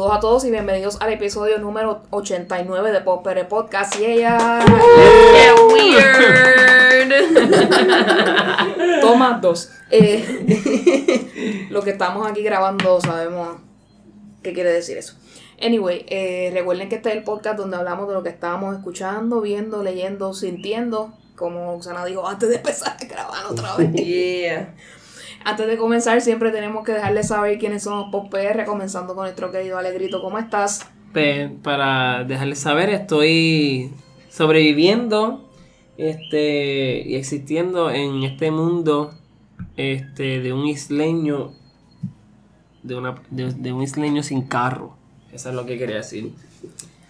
Saludos a todos y bienvenidos al episodio número 89 de Popere Podcast. Y ella. ¡Qué weird! Toma dos. Eh, lo que estamos aquí grabando sabemos qué quiere decir eso. Anyway, eh, recuerden que este es el podcast donde hablamos de lo que estábamos escuchando, viendo, leyendo, sintiendo. Como Usana dijo antes de empezar a grabar otra vez. yeah. Antes de comenzar, siempre tenemos que dejarles saber quiénes somos Pop PR, comenzando con nuestro querido Alegrito. ¿Cómo estás? Pe- para dejarles saber, estoy sobreviviendo este, y existiendo en este mundo este, de un isleño de, una, de, de un isleño sin carro. Eso es lo que quería decir. Mi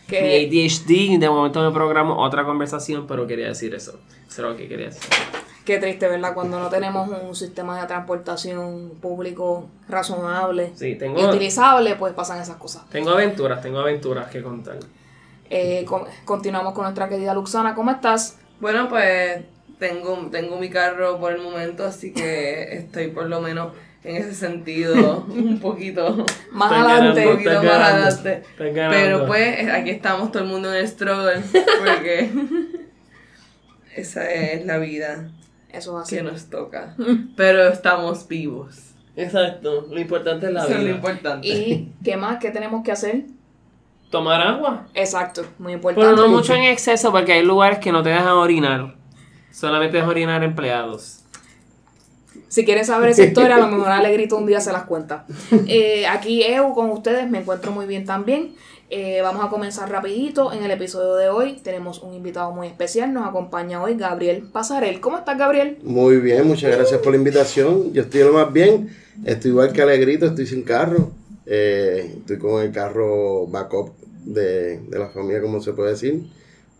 Que ADHD, de momento me programo otra conversación, pero quería decir eso. Eso es lo que quería decir. Qué triste, ¿verdad? Cuando no tenemos un sistema de transportación público razonable Sí, y utilizable, pues pasan esas cosas. tengo aventuras, tengo aventuras que contar. Eh, con- continuamos con nuestra querida Luxana. ¿Cómo estás? Bueno, pues tengo, tengo mi carro por el momento, así que estoy por lo menos en ese sentido un poquito, Más adelante. un poquito más ganando, adelante. Pero pues aquí estamos todo el mundo en el struggle, porque esa es la vida Eso es así. que nos toca. Pero estamos vivos. Exacto, lo importante es la Eso es lo vida. importante. ¿Y qué más? ¿Qué tenemos que hacer? Tomar agua. Exacto, muy importante. Pero no mucho en exceso porque hay lugares que no te dejan orinar. Solamente dejan orinar empleados. Si quieren saber esa historia, a lo mejor Alegrito un día se las cuenta. Eh, aquí Eu con ustedes, me encuentro muy bien también. Eh, vamos a comenzar rapidito. En el episodio de hoy tenemos un invitado muy especial. Nos acompaña hoy Gabriel Pasarel. ¿Cómo estás, Gabriel? Muy bien, muchas gracias por la invitación. Yo estoy lo más bien. Estoy igual que Alegrito, estoy sin carro. Eh, estoy con el carro backup de, de la familia, como se puede decir.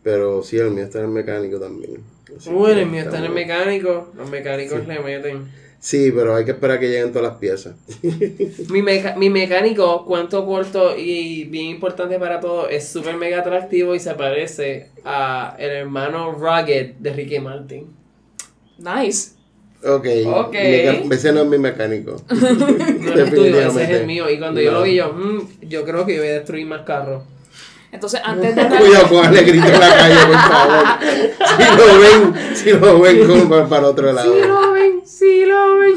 Pero sí, el mío está en el mecánico también. Así Bueno, el mío está en el mecánico. Los mecánicos le meten. Sí, pero hay que esperar a que lleguen todas las piezas. Mi, meca- mi mecánico, cuanto corto y bien importante para todo, es súper mega atractivo y se parece a el hermano Rugged de Ricky Martin. Nice. Ok. Ok. meca- Ese no es mi mecánico. No es el tuyo, ese es Definitivamente. el mío. Y cuando yo lo vi, yo, "Mm, yo creo que yo voy a destruir más carros. Entonces, antes de Cuidado con Alegrito en la calle, por favor. Si lo ven, si lo ven, como para, otro lado. Sí lo ven, sí lo ven.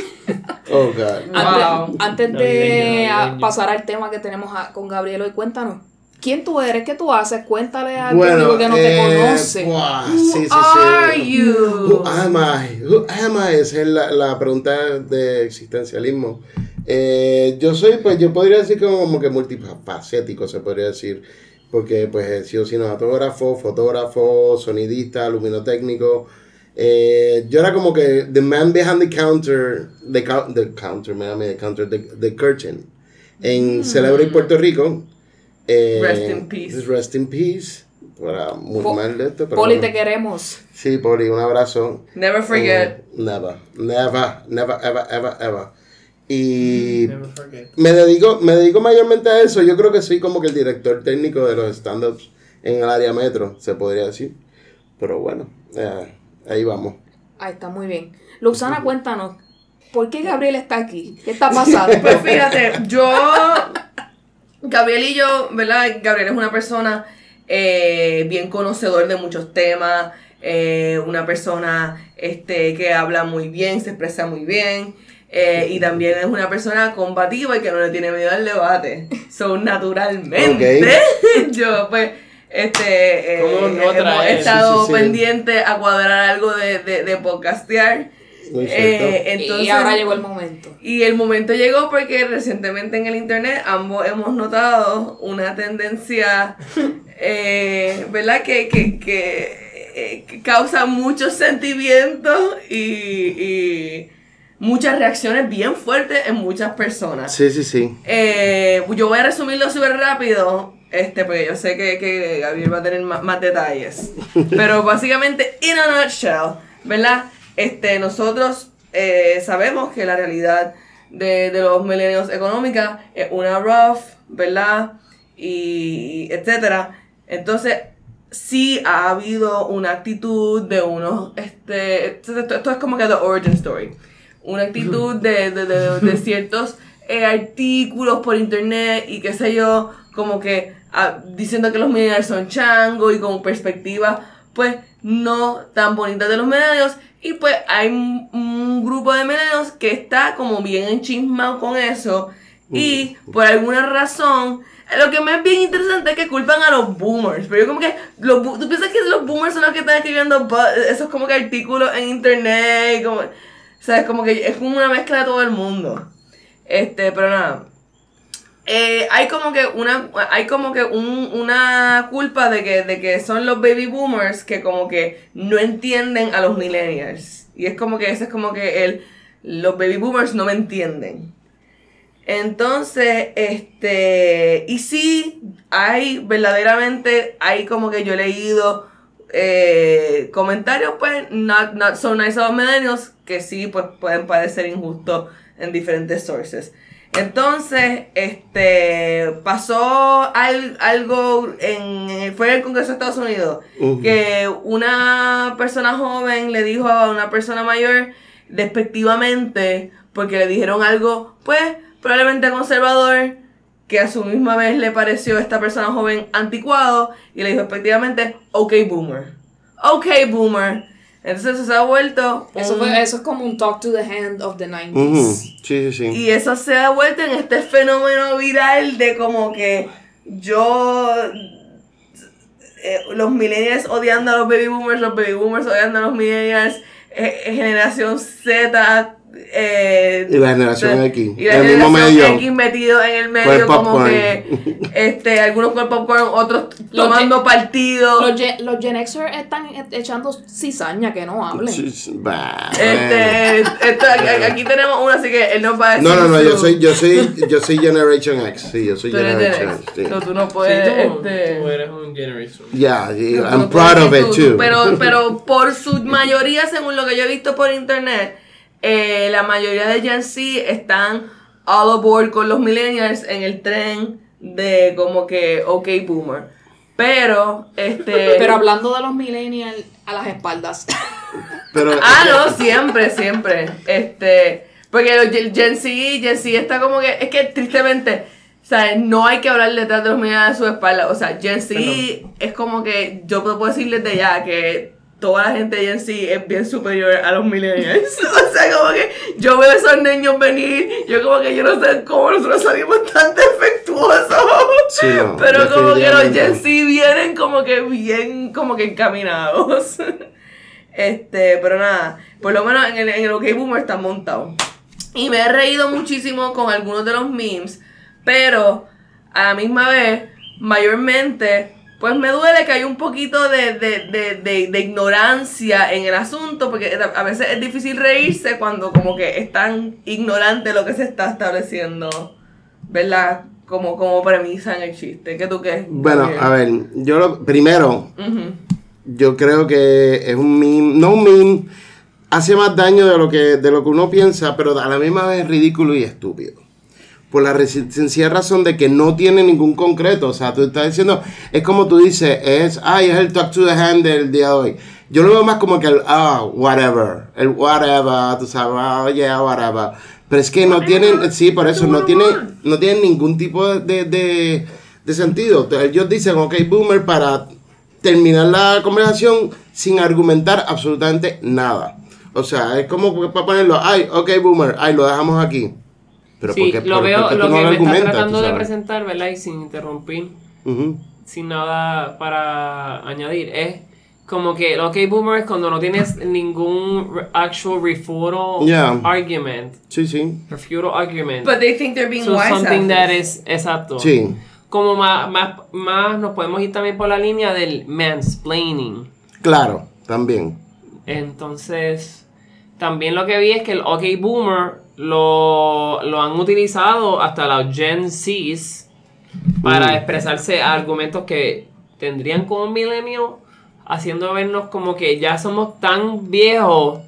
Oh, God. Antes, Wow. antes de Navideño, navideño. pasar al tema que tenemos a- con Gabriel hoy, cuéntanos. ¿Quién tú eres? ¿Qué tú haces? Cuéntale al Bueno, público que no te eh, conoce. buah, sí, sí, sí. Are you? Who am I? Who am I? Esa es la, la pregunta de existencialismo. Eh, yo soy, pues yo podría decir como, como que multifacético, se podría decir. Porque pues he sido cinematógrafo, fotógrafo, sonidista, luminotécnico. Eh, yo era como que the man behind the counter, the, cou- the counter, me the counter, the, the curtain. En Celebrate Puerto Rico. Eh, Mm. Rest in peace. Rest in peace. Para muy Po- mal de esto, pero Poli, bueno. te queremos. Sí, Poli, un abrazo. Never forget. Eh, never, never, never, ever, ever, ever. Y Never forget. me dedico, me dedico mayormente a eso. Yo creo que soy como que el director técnico de los stand-ups en el área metro, se podría decir. Pero bueno, eh, ahí vamos. Ahí está, muy bien. Luxana, cuéntanos. ¿Por qué Gabriel está aquí? ¿Qué está pasando? Pues fíjate, yo, Gabriel y yo, ¿verdad? Gabriel es una persona eh, bien conocedor de muchos temas, eh, una persona este, que habla muy bien, se expresa muy bien. eh, y también es una persona combativa y que no le tiene miedo al debate. So, naturalmente, yo pues este eh, ¿Cómo no hemos estado Sí, sí, sí. pendiente a cuadrar algo de, de, de podcastear. Eh, entonces, y ahora llegó el momento. y el momento llegó porque recientemente en el internet ambos hemos notado una tendencia, eh, ¿verdad? Que, que, que, eh, que causa muchos sentimientos y, y muchas reacciones bien fuertes en muchas personas. Sí, sí, sí. Eh, yo voy a resumirlo súper rápido, este, porque yo sé que, que Gabriel va a tener más, más detalles. Pero básicamente, in a nutshell, ¿verdad? Este, nosotros eh, sabemos que la realidad de, de los milenios económica es una rough, ¿verdad? Y, y etcétera. Entonces, sí ha habido una actitud de unos, este, esto, esto es como que the origin story, una actitud de, de, de, de ciertos eh, artículos por internet y qué sé yo, como que ah, diciendo que los millennials son chango y con perspectivas, pues no tan bonitas de los millennials. Y pues hay un, un grupo de millennials que está como bien enchismado con eso. Y por alguna razón, lo que me es bien interesante es que culpan a los boomers. Pero yo como que, los, ¿tú piensas que los boomers son los que están escribiendo esos como que artículos en internet? Como, o sea, es como que es como una mezcla de todo el mundo. Este, pero nada. Eh, hay como que una hay como que un- una culpa de que, de que son los baby boomers que como que no entienden a los millennials. Y es como que ese es como que el los baby boomers no me entienden. Entonces este y sí hay verdaderamente hay como que yo he leído eh, comentarios pues not, not so nice a los millennials que sí pues pueden parecer injustos en diferentes sources entonces, este, pasó al- algo en, fue en el Congreso de Estados Unidos, que una persona joven le dijo a una persona mayor, despectivamente, porque le dijeron algo, pues, probablemente conservador, que a su misma vez le pareció a esta persona joven anticuado, y le dijo despectivamente, ok, boomer. Ok, boomer. Entonces eso se ha vuelto... Eso, fue, eso es como un talk to the hand of the 90s. Ujú, Sí, sí, sí. y eso se ha vuelto en este fenómeno viral de como que yo. eh, los millennials odiando a los baby boomers, los baby boomers odiando a los millennials, eh, eh, generación Z. eh, Y la generación de- X, Y la el mismo generación medio. X metido en el medio, el como que este, algunos con el popcorn, otros Los tomando Gen- partido. Los, Gen, los Gen Xers están echando cizaña que no hablen. Sí, sí, bah, Este, esto- aquí, aquí tenemos uno, así que él nos va a decir. No, no, no, yo soy, yo soy, yo soy Generation X, sí, yo soy Tú Generation X, sí. No, tú no Sí, puedes. tú, este, tú eres un generation. Yeah, yeah, I'm proud of it too. Pero, pero por su mayoría, según lo que yo he visto por internet, eh, la mayoría de Gen Z están all aboard con los millennials en el tren de como que OK Boomer. Pero, este. Pero hablando de los millennials a las espaldas. Pero, Ah, no, siempre, siempre. Este, porque los Gen Z, Gen Z está como que, es que tristemente, ¿sabes? No hay que hablar detrás de los millennials de su espalda. O sea, Gen Z es como que, yo puedo decirles de ya que toda la gente de Gen Z es bien superior a los millennials. o sea, como que yo veo a esos niños venir, yo como que yo no sé cómo nosotros salimos tan defectuosos. Sí, no, Pero como que los. Gen Z vienen como que bien, como que encaminados. Este, pero nada, por lo menos en el, en el OK Boomer están montados. Y me he reído muchísimo con algunos de los memes, pero a la misma vez, mayormente, pues me duele que hay un poquito de, de, de, de, ignorancia en el asunto, porque a veces es difícil reírse cuando como que es tan ignorante lo que se está estableciendo, ¿verdad? Como, como premisa en el chiste. ¿Qué tú qué? Bueno, a ver, yo lo, primero, yo creo que es un meme, no un meme, hace más daño de lo que, de lo que uno piensa, pero a la misma vez es ridículo y estúpido. Por la sencilla razón de que no tiene ningún concreto. O sea, tú estás diciendo, es como tú dices, es, ay, es el talk to the hand del día de hoy. Yo lo veo más como que el, ah, whatever, el whatever, tú sabes, ah, yeah, whatever. Pero es que no tienen, sí, por eso, no tiene, no tienen ningún tipo de, de, de- sentido. Ellos dicen, ok, boomer, para terminar la conversación sin argumentar absolutamente nada. O sea, es como para ponerlo, ay, ok, boomer, ay, lo dejamos aquí. Pero sí, ¿por qué- lo veo, lo no que me está argumentas, tratando de presentar, ¿verdad? Y sin interrumpir, sin nada para añadir, es como que el OK Boomer es cuando no tienes ningún actual refutal Yeah. argument. Sí, sí. Refutal argument. But they think they're being So wise something that is exacto. Sí. Como más, más, más nos podemos ir también por la línea del mansplaining. Claro, también. Entonces, también lo que vi es que el OK Boomer lo, lo han utilizado hasta los Gen Zs para Mm. expresarse a argumentos que tendrían como millennial, haciendo vernos como que ya somos tan viejos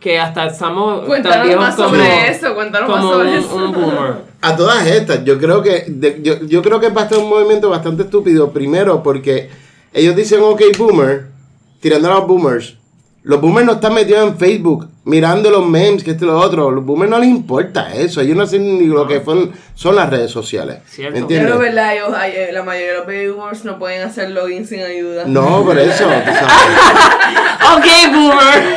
que hasta estamos tan Cuéntanos viejos más como, sobre eso, cuéntanos más sobre un, eso. un boomer. A todas estas, yo creo que de- yo, yo creo que es bastante un movimiento bastante estúpido. Primero, porque ellos dicen ok boomer, tirando a los boomers. Los boomers no están metidos en Facebook mirando los memes, que esto y lo otro. Los boomers no les importa eso. Ellos no saben ni lo que son, son las redes sociales. Cierto. ¿Me entiendes? Pero verdad, ellos, la mayoría de los baby boomers no pueden hacer login sin ayuda. No, por eso. Ok, boomer.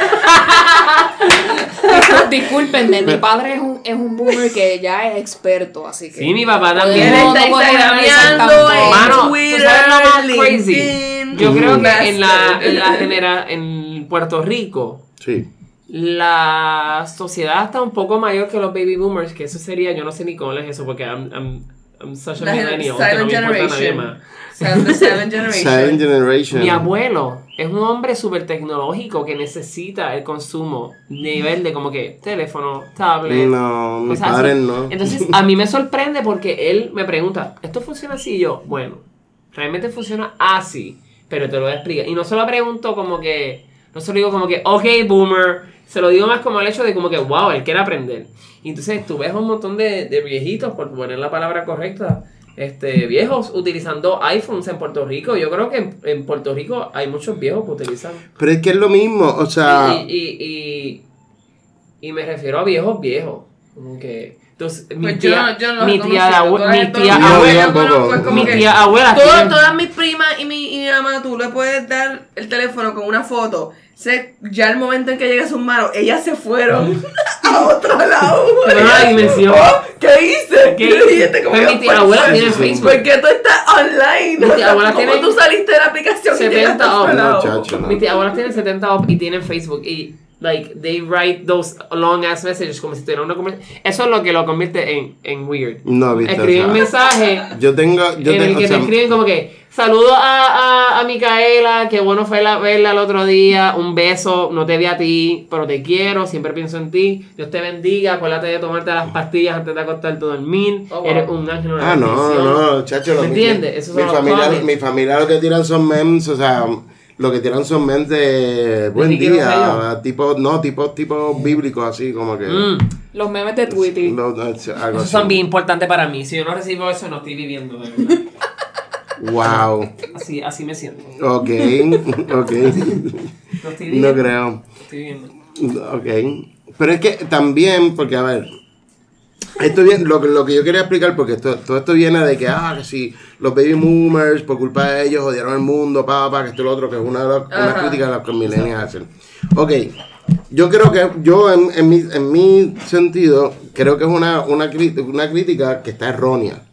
Discúlpenme, mi padre es un, es un boomer que ya es experto, así que. Sí, mi papá también. Él no está instagrameando en Mano, ¿tú Twitter, sabes lo más crazy? LinkedIn. Yo creo que en la, en la genera, en Puerto Rico, Sí. la sociedad está un poco mayor que los baby boomers, que eso sería, yo no sé ni cómo es eso, porque I'm, I'm, I'm such a La millennial, que no silent me importa nadie generation. más. Silent Generation. Mi abuelo es un hombre súper tecnológico que necesita el consumo nivel de como que teléfono, tablet. No, mi cosas padre así. no. Entonces, a mí me sorprende porque él me pregunta, ¿esto funciona así? Y yo, bueno, realmente funciona así, pero te lo voy a explicar. Y no se lo pregunto como que, no se lo digo como que, ok, boomer, se lo digo más como el hecho de como que, wow, él quiere aprender. Y entonces tú ves un montón de, de viejitos, por poner la palabra correcta, este, viejos utilizando iPhones en Puerto Rico. Yo creo que en, en Puerto Rico hay muchos viejos que utilizan. Pero es que es lo mismo, o sea. Y, y, y, y me refiero a viejos viejos. Como que. Entonces, mi Pues tía, no- yo no mi tía, mi No, abuela, mi tía abuela tiene- todas mis primas y mi, y mi mamá, tú le puedes dar el teléfono con una foto. Sé, ya el momento en que llega a sus manos, ellas se fueron a otro lado. En otra Ellas, dimensión. "Oh, ¿Qué hice? ¿Qué ¿Qué hice? ¿Cómo Pues yo mi tía abuela tiene. Facebook. ¿Por qué tú estás online? Mi tía abuela ¿Cómo tiene- tú saliste de la aplicación y 70 llegaste a otro oh, lado? Muchacho, no. Mi tía abuela tiene 70 up y tienen Facebook y like they write those long ass messages como si tuvieran una conversación. Eso es lo que lo convierte en, en weird. No, viste. Escriben o un sea, mensaje yo tengo. Yo en el tengo. que o sea, te escriben como que saludo a, a, a Micaela, que bueno fue la, verla el otro día, un beso, no te vi a ti, pero te quiero, siempre pienso en ti, Dios te bendiga, acuérdate de tomarte las pastillas antes de acostarte a dormir, Oh, wow. eres un ángel, una Ah, no, bendición". no, chacho. lo ¿Me mi- entiendes? Esos mi, son los familia, mi familia lo que tiran son memes, o sea, lo que tiran son memes de buen día, tipo, no, tipo, tipo bíblicos así, como que. Mm, Los memes de Twitter. no, no, es algo esos son bien importantes para mí, si yo no recibo eso no estoy viviendo, de verdad. Wow. Así, así me siento. Ok, ok. No estoy No creo. estoy viviendo. Ok. Pero es que también, porque a ver, esto viene, lo, que- lo que yo quería explicar, porque esto, todo esto viene de que, ah, que si los baby boomers, por culpa de ellos, odiaron el mundo, papá, que esto y lo otro, que es una de las una críticas de las que millennials hacen. Ok, yo creo que, yo en, en, mi, en mi sentido, creo que es una, una, una crítica que está errónea.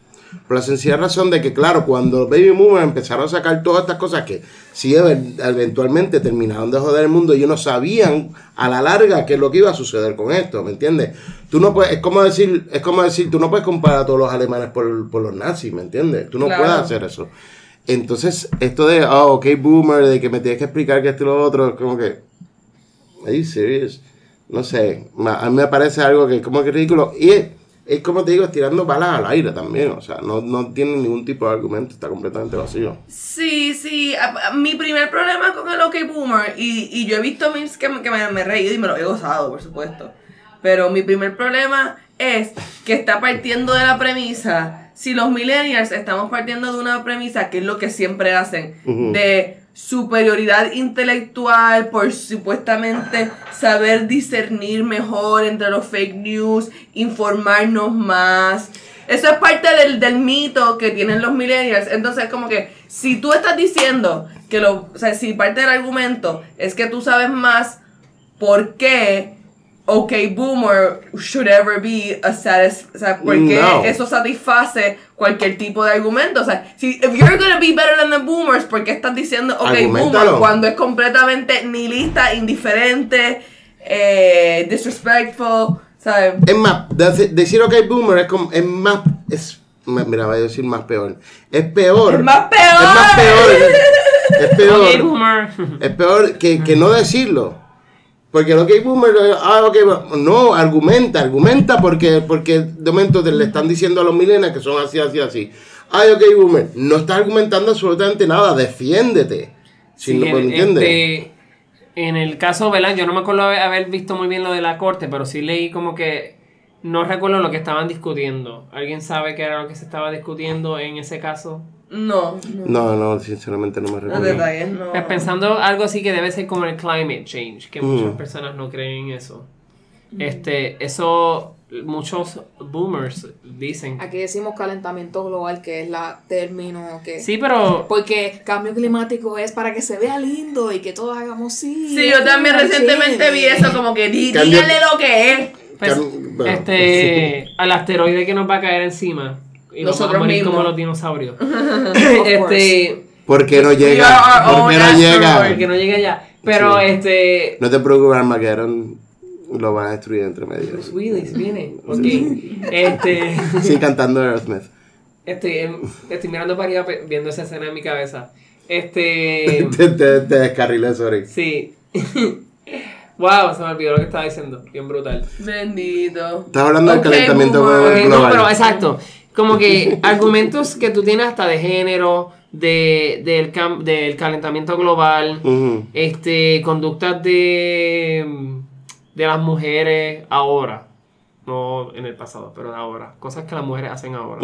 Por la sencilla razón de que, claro, cuando los baby boomers empezaron a sacar todas estas cosas que sí ev- eventualmente terminaron de joder el mundo, ellos no sabían a la larga qué es lo que iba a suceder con esto, ¿me entiendes? Tú no puedes, es como decir, es como decir, tú no puedes comparar a todos los alemanes por, por los nazis, ¿me entiendes? Tú no Claro. puedes hacer eso. Entonces, esto de, oh, ok, boomer, de que me tienes que explicar que esto y lo otro, es como que, ¿Are you serious? No sé, a mí me parece algo que es como que ridículo. Y es, como te digo, tirando balas al aire también. O sea, no, no tiene ningún tipo de argumento, está completamente vacío. Sí, sí. a- a- mi primer problema con el OK Boomer, y, y yo he visto memes que, me- que me, me he reído y me lo he gozado, por supuesto. Pero mi primer problema es que está partiendo de la premisa, si los millennials estamos partiendo de una premisa, que es lo que siempre hacen, de superioridad intelectual por supuestamente saber discernir mejor entre los fake news, informarnos más. Eso es parte del, del mito que tienen los millennials. Entonces, como que si tú estás diciendo que lo, o sea, si parte del argumento es que tú sabes más, ¿por qué OK Boomer should ever be a satis o sea, ¿por qué No. eso satisface cualquier tipo de argumento? O sea, si if you're gonna be better than the boomers, ¿por qué estás diciendo OK. Boomer cuando es completamente nihilista, indiferente, eh, disrespectful, ¿sabes? Es más, de- decir ok, boomer es, como, es más. Es, mira, voy a decir más peor. Es peor. Es más peor. Es más peor. Es peor. Ok, boomer. Es peor que, que no decirlo. Porque el ok boomer, ah, ok, no, argumenta, argumenta porque, porque de momento le están diciendo a los millennials que son así, así, así. Ay, ok, boomer, no estás argumentando absolutamente nada, defiéndete. Si Sí, no pues, en, entiendes. este, en el caso, ¿verdad? Yo no me acuerdo haber visto muy bien lo de la corte, pero sí leí como que no recuerdo lo que estaban discutiendo. ¿Alguien sabe qué era lo que se estaba discutiendo en ese caso? No, No, no, sinceramente no me los recuerdo. detalles no. Pues pensando algo así que debe ser como el climate change, que muchas Mm. personas no creen en eso. Este, eso muchos boomers dicen. Aquí decimos calentamiento global, que es la término que... Sí, pero Porque cambio climático es para que se vea lindo y que todos hagamos sí. Sí, yo también recientemente vi eso, como que díganle lo que es. Pues, bueno. este al asteroide que nos va a caer encima y nos Nosotros vamos a morir mismos. como los dinosaurios. Este, ¿Por qué no llega? our ¿Por qué no que llega? no llegue allá. Pero Sí. este No te preocupes, Armageddon lo van a destruir entre medio. Bruce Willis viene. Ok. Este Sí, cantando Aerosmith. Estoy, em, estoy mirando para arriba pe- viendo esa escena en mi cabeza. Este. te, te, te descarrilé, sorry. Sí. Wow, se me olvidó lo que estaba diciendo. Bien brutal. Bendito. Estás hablando del calentamiento. Ok, no, global. pero exacto. Como que argumentos que tú tienes hasta de género, de, del, cam- del calentamiento global, este, conductas de, de las mujeres ahora. No en el pasado, pero de ahora. Cosas que las mujeres hacen ahora.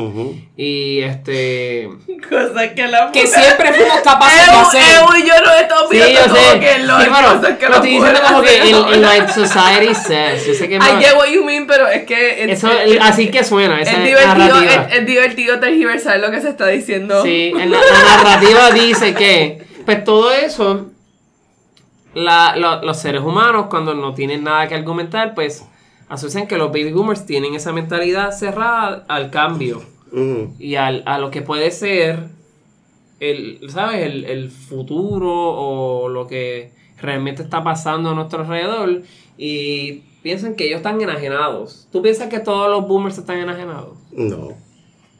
Y este. Cosas que la Que mujer- siempre fuimos capaces de hacer. Yo no estamos Sí, viendo yo como sé. que lo Sí, bueno, cosas que lo estoy diciendo como que ahora. like society says. Yo sé que. I get what you mean, pero es que es, Eso, es- así que suena, es esa divertido, narrativa. es, es divertido tergiversar lo que se está diciendo. Sí, en la, la narrativa dice que, pues todo eso, la- lo- los seres humanos cuando no tienen nada que argumentar, pues asocian que los baby boomers tienen esa mentalidad cerrada al cambio y al, a lo que puede ser el, ¿sabes? El, el futuro o lo que realmente está pasando a nuestro alrededor y piensan que ellos están enajenados. ¿Tú piensas que todos los boomers están enajenados? No.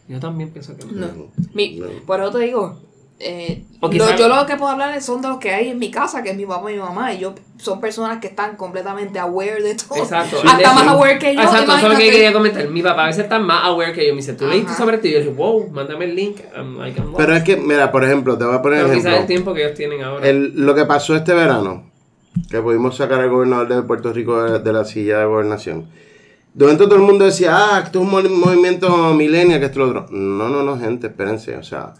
Yo también pienso que no. No. Mi- No. Por eso te digo, eh, lo- yo lo que puedo hablar son de los que hay en mi casa, que es mi papá y mi mamá, y yo son personas que están completamente aware de todo. Exacto. Hasta De más aware que yo. Exacto, eso es lo que quería comentar. Mi papá a veces está más aware que yo. Me dice, ¿tú leíste sobre esto? Y yo dije, wow, mándame el link. I'm like, I'm Pero es que, mira, por ejemplo, te voy a poner Pero quizás el ejemplo. tiempo que ellos tienen ahora. El- lo que pasó este verano, que pudimos sacar al gobernador de Puerto Rico de, de la silla de gobernación. De momento todo el mundo decía, ah, esto es un mo- movimiento millennial, que esto es lo otro. No, no, no, gente, espérense, o sea.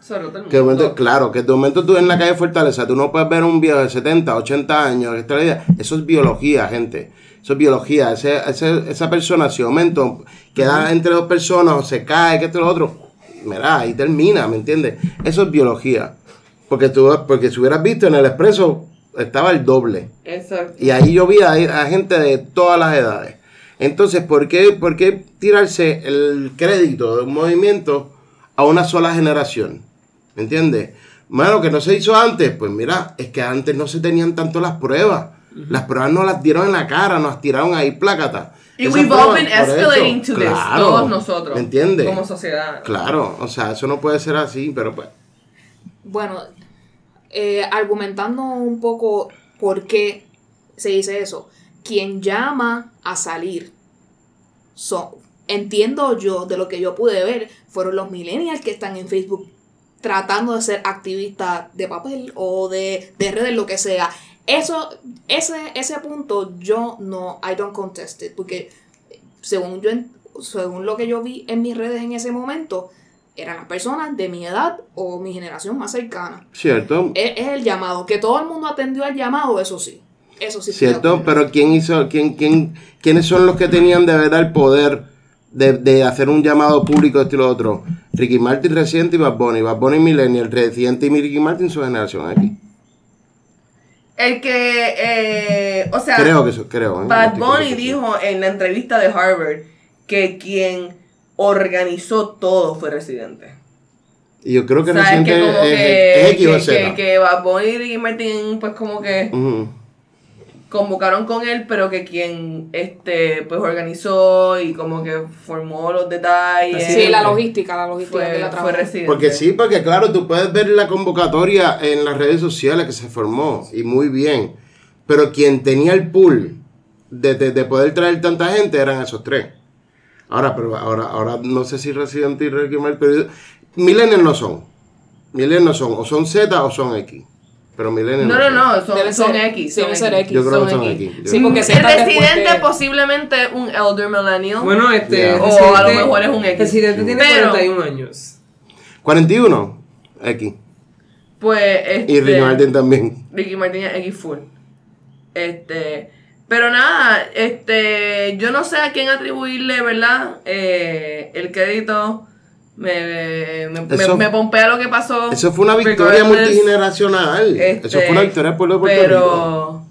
Que de momento, claro, que de momento tú en la calle Fortaleza, tú no puedes ver un viejo de 70, 80 años, que está la idea. Eso es biología, gente. Eso es biología. Ese, ese- esa persona, si de momento queda entre dos personas o se cae, que esto es lo otro, mira, ahí termina, ¿me entiendes? Eso es biología. Porque tú, porque si hubieras visto en el expreso, estaba el doble. Exacto. Y ahí yo vi a, a gente de todas las edades. Entonces, ¿por qué, ¿por qué tirarse el crédito de un movimiento a una sola generación? ¿Me entiendes? Mano, que no se hizo antes. Pues mira, es que antes no se tenían tanto las pruebas. Las pruebas no las dieron en la cara, nos tiraron ahí plácata. Y Esas we've all been eso, escalating to this, claro, todos nosotros. ¿Me entiendes? Como sociedad. Claro, o sea, eso no puede ser así, pero pues. Bueno, eh, argumentando un poco por qué se dice eso. Quien llama a salir, son, entiendo yo, de lo que yo pude ver, fueron los millennials que están en Facebook tratando de ser activistas de papel o de, de redes, lo que sea. Eso, ese, ese punto yo no, I don't contest it, porque según yo, según lo que yo vi en mis redes en ese momento, eran las personas de mi edad o mi generación más cercana. Cierto, Es, es el llamado, que todo el mundo atendió al llamado, eso sí. Eso sí. Cierto, pero ¿quién hizo, quién, quién, quiénes son los que tenían de verdad el poder de, de hacer un llamado público de estilo otro? Ricky Martin reciente y Bad Bunny. Bad Bunny Millennial, reciente y Ricky Martin su generación aquí. El que, eh, o sea, Creo que eso, creo. ¿eh? Bad Bunny dijo en la entrevista de Harvard que quien organizó todo fue Residente. Y yo creo que sea, es que es, que, es X o que, Bad Bunny y Ricky Martin pues como que. Convocaron con él, pero que quien este pues organizó y como que formó los detalles. Sí, la logística, la logística fue, que la fue. Residente. Porque sí, porque claro, tú puedes ver la convocatoria en las redes sociales que se formó y muy bien. Pero quien tenía el pool de, de- de poder traer tanta gente eran esos tres. Ahora, pero ahora, ahora no sé si Residente y Ricky pero Millennials no son. Millennials no son, o son Z o son X. Pero millennial No, no, no, Deben son, son ser- X. sí, deben ser X. Yo creo que son son X. Sí, porque El residente de- posiblemente un elder millennial. Bueno, este. Yeah. O a lo mejor es un X. Residente tiene Pero- 41 años. 41, X. pues este. Y Ricky Martin también. Ricky Martin es X full. Este. Pero nada, este. Yo no sé a quién atribuirle, ¿verdad? Eh, el crédito. Me, me, me- Eso- me pompea lo que pasó. Eso fue una victoria multigeneracional. este, Eso fue una victoria del pueblo de Puerto pero, Rico.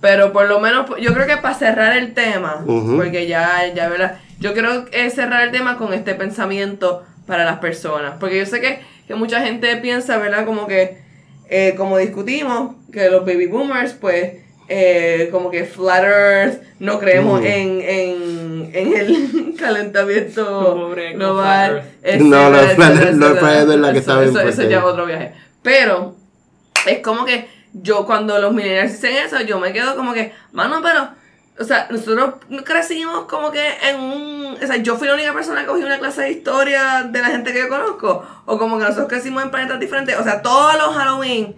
Pero por lo menos, yo creo que para cerrar el tema, porque ya, ya, ¿verdad? Yo es cerrar el tema con este pensamiento para las personas. Porque yo sé que, que mucha gente piensa, ¿verdad? Como que, eh, como discutimos, que los baby boomers, pues, eh, como que flat earth, no creemos en, en, en el calentamiento Pobre, global. flat No, etcétera, los flat- etcétera, etcétera. earth es la que está bien eso- ya es otro viaje. Pero, es como que yo cuando los millennials dicen eso, yo me quedo como que, mano, pero, o sea, nosotros crecimos como que en un, o sea, yo fui la única persona que cogí una clase de historia de la gente que yo conozco, o como que nosotros crecimos en planetas diferentes, o sea, todos los Halloween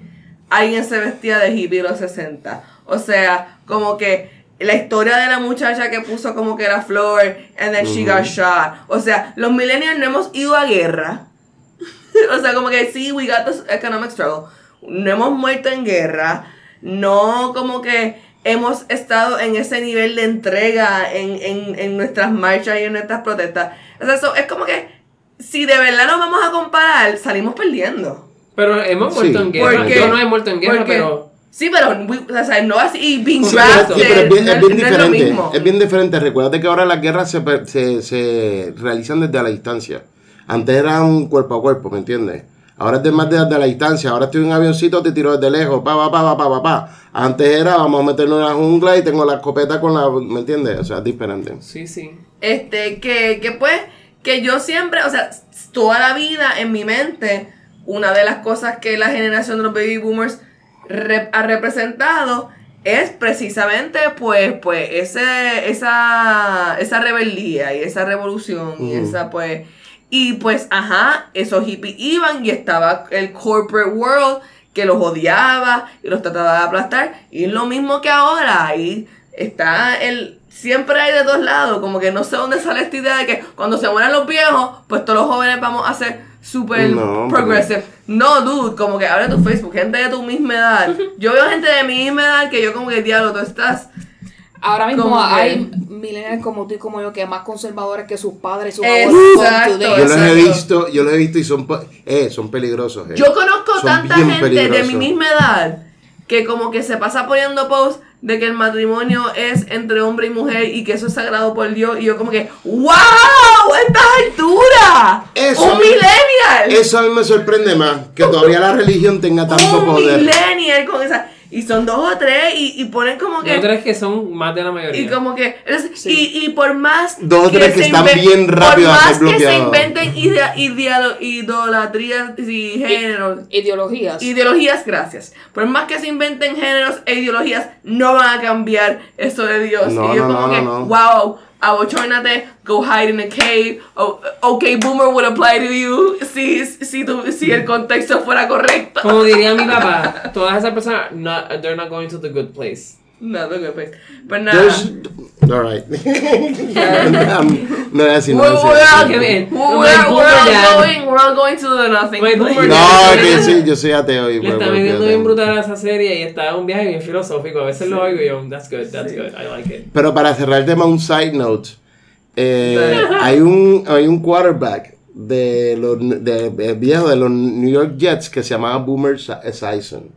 alguien se vestía de hippie de los 60, o sea, como que la historia de la muchacha que puso como que la flor and then she got shot, o sea, los millennials no hemos ido a guerra, o sea, como que sí, we got this economic struggle. No hemos muerto en guerra. No como que hemos estado en ese nivel de entrega en, en, en nuestras marchas y en nuestras protestas. O sea, eso es como que si de verdad nos vamos a comparar, salimos perdiendo. Pero hemos Sí. muerto en guerra. Porque- Yo no he muerto en guerra, porque- pero. Sí, pero we- o sea, no así y being Sí, pero es bien, es bien no es lo diferente. mismo. Es bien diferente. Recuerda que ahora las guerras se, se, se realizan desde la distancia. Antes era un cuerpo a cuerpo, ¿me entiendes? Ahora es de más desde la distancia. Ahora estoy en un avioncito, te tiro desde lejos. Pa, pa, pa, pa, pa, pa, pa. Antes era, vamos a meternos en la jungla y tengo la escopeta con la. ¿Me entiendes? O sea, es diferente. Sí, sí. Este, que, que pues, que yo siempre, o sea, toda la vida en mi mente, una de las cosas que la generación de los baby boomers re- ha representado es precisamente, pues, pues, ese, esa, esa rebeldía y esa revolución y esa, pues, y pues, ajá, esos hippies iban y estaba el corporate world que los odiaba y los trataba de aplastar. Y es lo mismo que ahora. Ahí está el. Siempre hay de dos lados. Como que no sé dónde sale esta idea de que cuando se mueran los viejos, pues todos los jóvenes vamos a ser súper No, progressive. No, dude, como que abre tu Facebook, gente de tu misma edad. Yo veo gente de mi misma edad que yo como que diablo, tú estás. Ahora mismo Como que- hay millennials como tú y como yo que más conservadores que sus padres y sus abuelos. Yo los he visto, yo los he visto y son, eh, son peligrosos. eh. Yo conozco Son tanta gente de peligrosos. mi misma edad que como que se pasa poniendo posts de que el matrimonio es entre hombre y mujer y que eso es sagrado por Dios y yo como que ¡Wow! ¡A estas alturas! Eso- ¡Un millennial! Eso a mí me sorprende más, que todavía la religión tenga tanto ¡Un poder. millennial con esa! Y son dos o tres y, y ponen como que... creo que son más de la mayoría. Y como que... es- Sí. y, y por más... Dos o tres que se están bien rápido a Por más que se inventen idea, idea- idolatrías y géneros... Ideologías. Ideologías, gracias. Por más que se inventen géneros e ideologías, no van a cambiar eso de Dios. No, y yo no, como no, que, no, try not to go hide in a cave. Oh, ok, boomer would apply to you si, si, tu- si el contexto fuera correcto. Como diría mi papá, todas esas personas, not, they're not going to the good place. No, no, pues. Pues nada. There's- Alright. no voy a decir We're, nada. we're all, we're, we're all going, we're all going to the nothing. No, que sí, yo soy ateo y Le está metiendo fíjate. bien brutal a esa serie y está un viaje bien filosófico. A veces lo oigo y yo, that's good, that's good, I like it. Pero para cerrar el tema, un side note. Eh, hay, un, hay un quarterback de los de, de viejo de los New York Jets que se llamaba Boomer Sa- Esiason.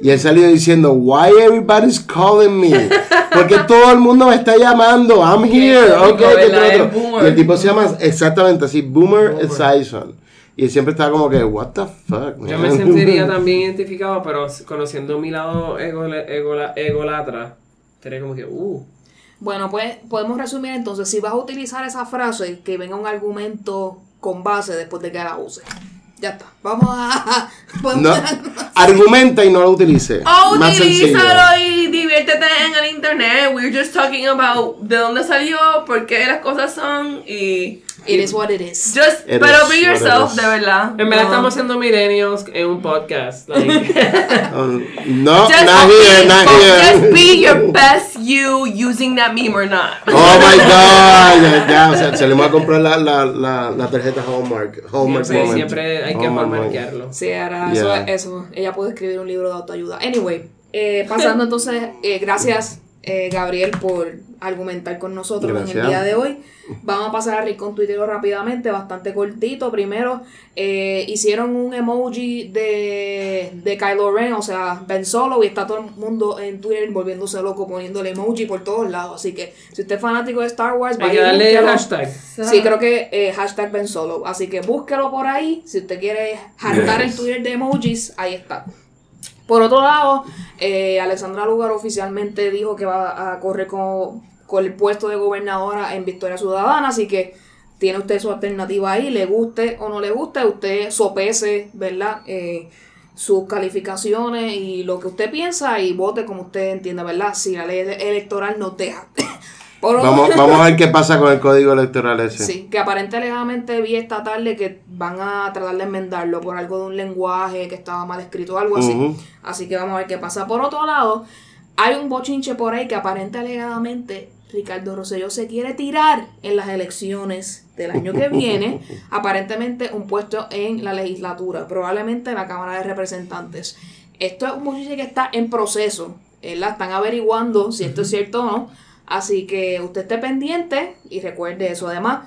Y él salió diciendo, Why everybody's calling me? Porque todo el mundo me está llamando. I'm here. Okay, que otro, El otro". boomer. Y el tipo se llama exactamente así, Boomer, Boomer. Esiason. Y él siempre estaba como que, What the fuck, man? Yo me sentiría también identificado, pero conociendo mi lado egole- egola- egolatra, sería como que, uh. Bueno, pues podemos resumir entonces, si vas a utilizar esa frase, que venga un argumento con base después de que la use. Ya está. Vamos a... No, argumenta y no lo utilice. O Más sencillo. utilízalo y, div- diviértete en el internet. We're just talking about de dónde salió, por qué las cosas son y. It is what it is. Just, It pero is be yourself, de verdad. En verdad No. estamos haciendo millennials en un podcast. like. Um, no, Just, not here, not just here. be your best you using that meme or not. Oh my god, ya, ya, o sea, salimos a comprar la, la, la, la tarjeta Hallmark. Hallmark siempre, moment. siempre hay que Hallmark moment. marcarlo. Sí, ahora Yeah. eso, eso. Ella puede escribir un libro de autoayuda. Anyway, eh, pasando entonces, eh, gracias eh, Gabriel por argumentar con nosotros en el día de hoy. Vamos a pasar a Rincón Twitter rápidamente, bastante cortito. Primero, eh, hicieron un emoji de, de Kylo Ren, o sea, Ben Solo, y está todo el mundo en Twitter volviéndose loco poniéndole emoji por todos lados. Así que si usted es fanático de Star Wars, Hay que darle el hashtag. Sí, creo que eh, hashtag Ben Solo. Así que búsquelo por ahí. Si usted quiere hartar el Twitter de emojis, ahí está. Por otro lado, eh, Alexandra Lugar oficialmente dijo que va a correr con, con el puesto de gobernadora en Victoria Ciudadana. Así que tiene usted su alternativa ahí. Le guste o no le guste, usted sopese, ¿verdad? Eh, sus calificaciones y lo que usted piensa y vote como usted entienda, ¿verdad? Si la ley electoral nos deja. Vamos, vamos a ver qué pasa con el código electoral ese. Sí, que aparentemente vi esta tarde que van a tratar de enmendarlo por algo de un lenguaje que estaba mal escrito o algo así. Así que vamos a ver qué pasa. Por otro lado, hay un bochinche por ahí que aparente alegadamente Ricardo Rosselló se quiere tirar en las elecciones del año que viene, aparentemente un puesto en la legislatura, probablemente en la Cámara de Representantes. Esto es un bochinche que está en proceso, ¿verdad? Están averiguando si esto es cierto o no. Así que usted esté pendiente y recuerde eso. Además,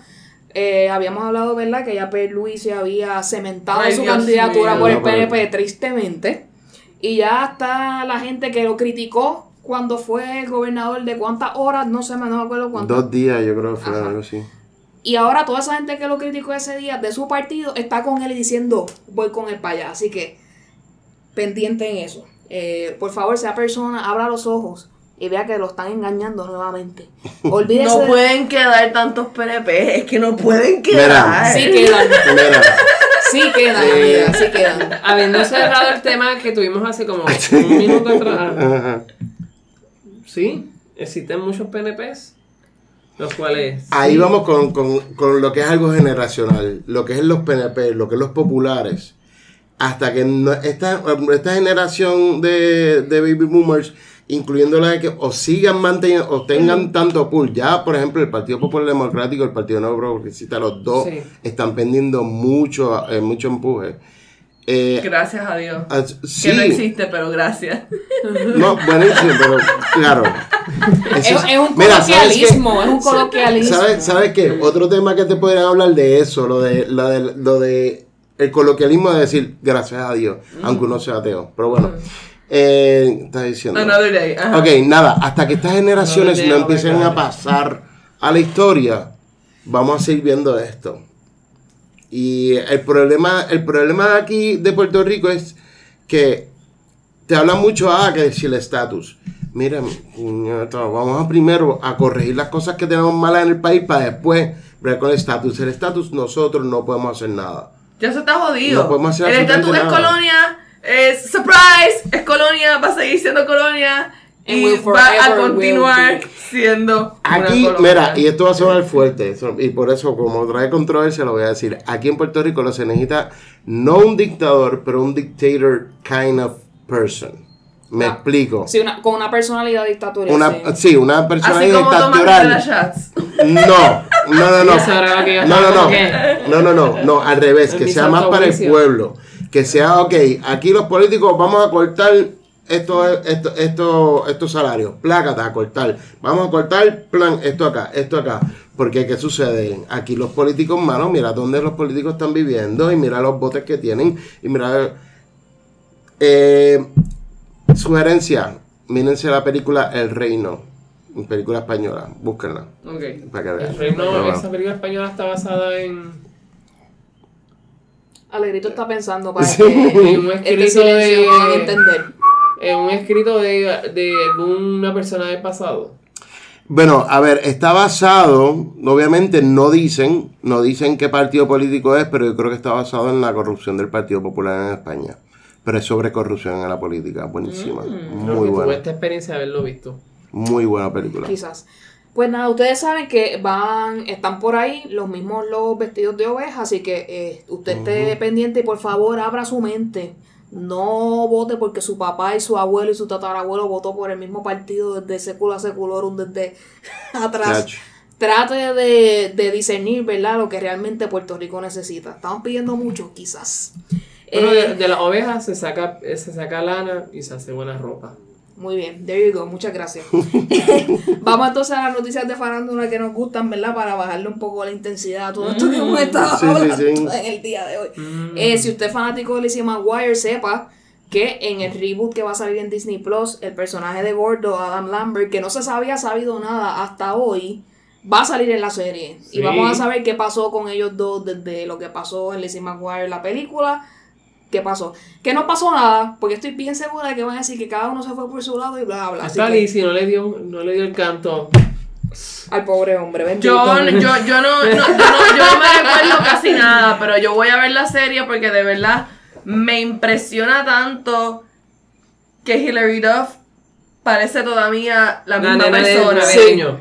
eh, habíamos hablado, ¿verdad? Que ya Luis se había cementado Ay, su Dios candidatura mío. por el pero- PNP, tristemente. Y ya está la gente que lo criticó cuando fue el gobernador de cuántas horas, no sé, no me acuerdo cuántas. Dos días, yo creo que fue Ajá. algo así. Y ahora toda esa gente que lo criticó ese día de su partido está con él y diciendo, voy con él para allá. Así que, pendiente en eso. Eh, por favor, sea persona, abra los ojos y vea que lo están engañando nuevamente. Olvídese No de- pueden quedar tantos PNP, es que no pueden quedar. Sí quedan, Mira, sí quedan, amiga, sí quedan. Habiendo cerrado el tema que tuvimos hace como un minuto atrás. ajá. Sí, existen muchos PNPs. Los cuales. Ahí sí, vamos con, con, con lo que es algo generacional, lo que es los PNP, lo que es los populares. Hasta que no- esta, esta generación de, de baby boomers, incluyendo la de que o sigan manteniendo, o tengan tanto pool. Ya, por ejemplo, el Partido Popular Democrático, el Partido Nuevo Progresista, los dos Sí. están pendiendo mucho, eh, mucho empuje. Eh, Gracias a Dios. ah, Que no existe, pero gracias. no, buenísimo, pero claro. Es, Eso es un coloquialismo, es un coloquialismo. ¿Sabes, ¿Sabes qué? Otro tema que te podrían hablar de eso, lo de, lo de, lo de el coloquialismo de decir gracias a Dios, aunque uno sea ateo. Pero bueno, eh, estás diciendo. Another day. ajá. Ok, nada, hasta que estas generaciones no day, empiecen oh a pasar a la historia, vamos a seguir viendo esto. Y el problema, el problema de aquí de Puerto Rico es que te hablan mucho ah, que si el estatus. Mira, vamos a primero a corregir las cosas que tenemos malas en el país para después ver con el estatus. El estatus nosotros no podemos hacer nada. Ya se está jodido. No podemos hacer el estatus es nada. colonia, es surprise, es colonia, va a seguir siendo colonia And y va a continuar siendo Aquí, una colonia. mira, y esto va a sonar fuerte, y por eso, como trae controversia, lo voy a decir. Aquí en Puerto Rico lo se necesita no un dictador, pero un dictator kind of person. Me Ah, explico. Sí, una- con una personalidad dictatorial. Una, sí. sí, una persona Así como Tomás Rivera dictatorial. No, no, no, no. No, no, no. No, no, no. No, al revés. Que sea más para el pueblo. Que sea, ok, aquí los políticos vamos a cortar estos esto, esto, estos salarios. Plácata a cortar. Vamos a cortar, plan, esto acá, esto acá. Porque, ¿qué sucede? Aquí los políticos, mano, mira dónde los políticos están viviendo y mira los votos que tienen y mira... Eh, sugerencia, mírense la película El Reino, película española, búsquenla Ok. para que vean. El reino, esa película española está basada en. Alegrito está pensando para Sí. que un este escrito de. entender. En un escrito de, de alguna persona del pasado. Bueno, a ver, está basado, obviamente no dicen, no dicen qué partido político es, pero yo creo que está basado en la corrupción del Partido Popular en España. pero es sobre corrupción en la política. Buenísima. Creo Muy que tuve buena. esta experiencia de haberlo visto. Muy buena película. Quizás. Pues nada, ustedes saben que van, están por ahí los mismos los vestidos de oveja, así que eh, usted esté pendiente y por favor abra su mente. No vote porque su papá y su abuelo y su tatarabuelo votó por el mismo partido desde século a seculorum, desde atrás. Trate de, de discernir, ¿verdad? Lo que realmente Puerto Rico necesita. Estamos pidiendo mucho, quizás. Bueno, Eh, de, de las ovejas se saca, se saca lana y se hace buena ropa. Muy bien, there you go, muchas gracias. Vamos entonces a las noticias de farándula que nos gustan, ¿verdad? Para bajarle un poco la intensidad a todo esto que hemos estado Sí, sí, hablando sí. en el día de hoy. Eh, si usted es fanático de Lizzie McGuire, sepa que en el reboot que va a salir en Disney Plus, el personaje de Gordo, Adam Lambert, que no se sabía sabido nada hasta hoy, va a salir en la serie. Y vamos a saber qué pasó con ellos dos desde lo que pasó en Lizzie McGuire la película. ¿Qué pasó? Que no pasó nada, porque estoy bien segura de que van a decir que cada uno se fue por su lado y bla, bla. Así Hasta que, Lizzie no le dio, no le dio el canto. al pobre hombre, bendito. Yo, yo, yo, no, no- yo, no, yo no me recuerdo casi nada, pero yo voy a ver la serie porque de verdad me impresiona tanto que Hilary Duff parece todavía la misma persona. el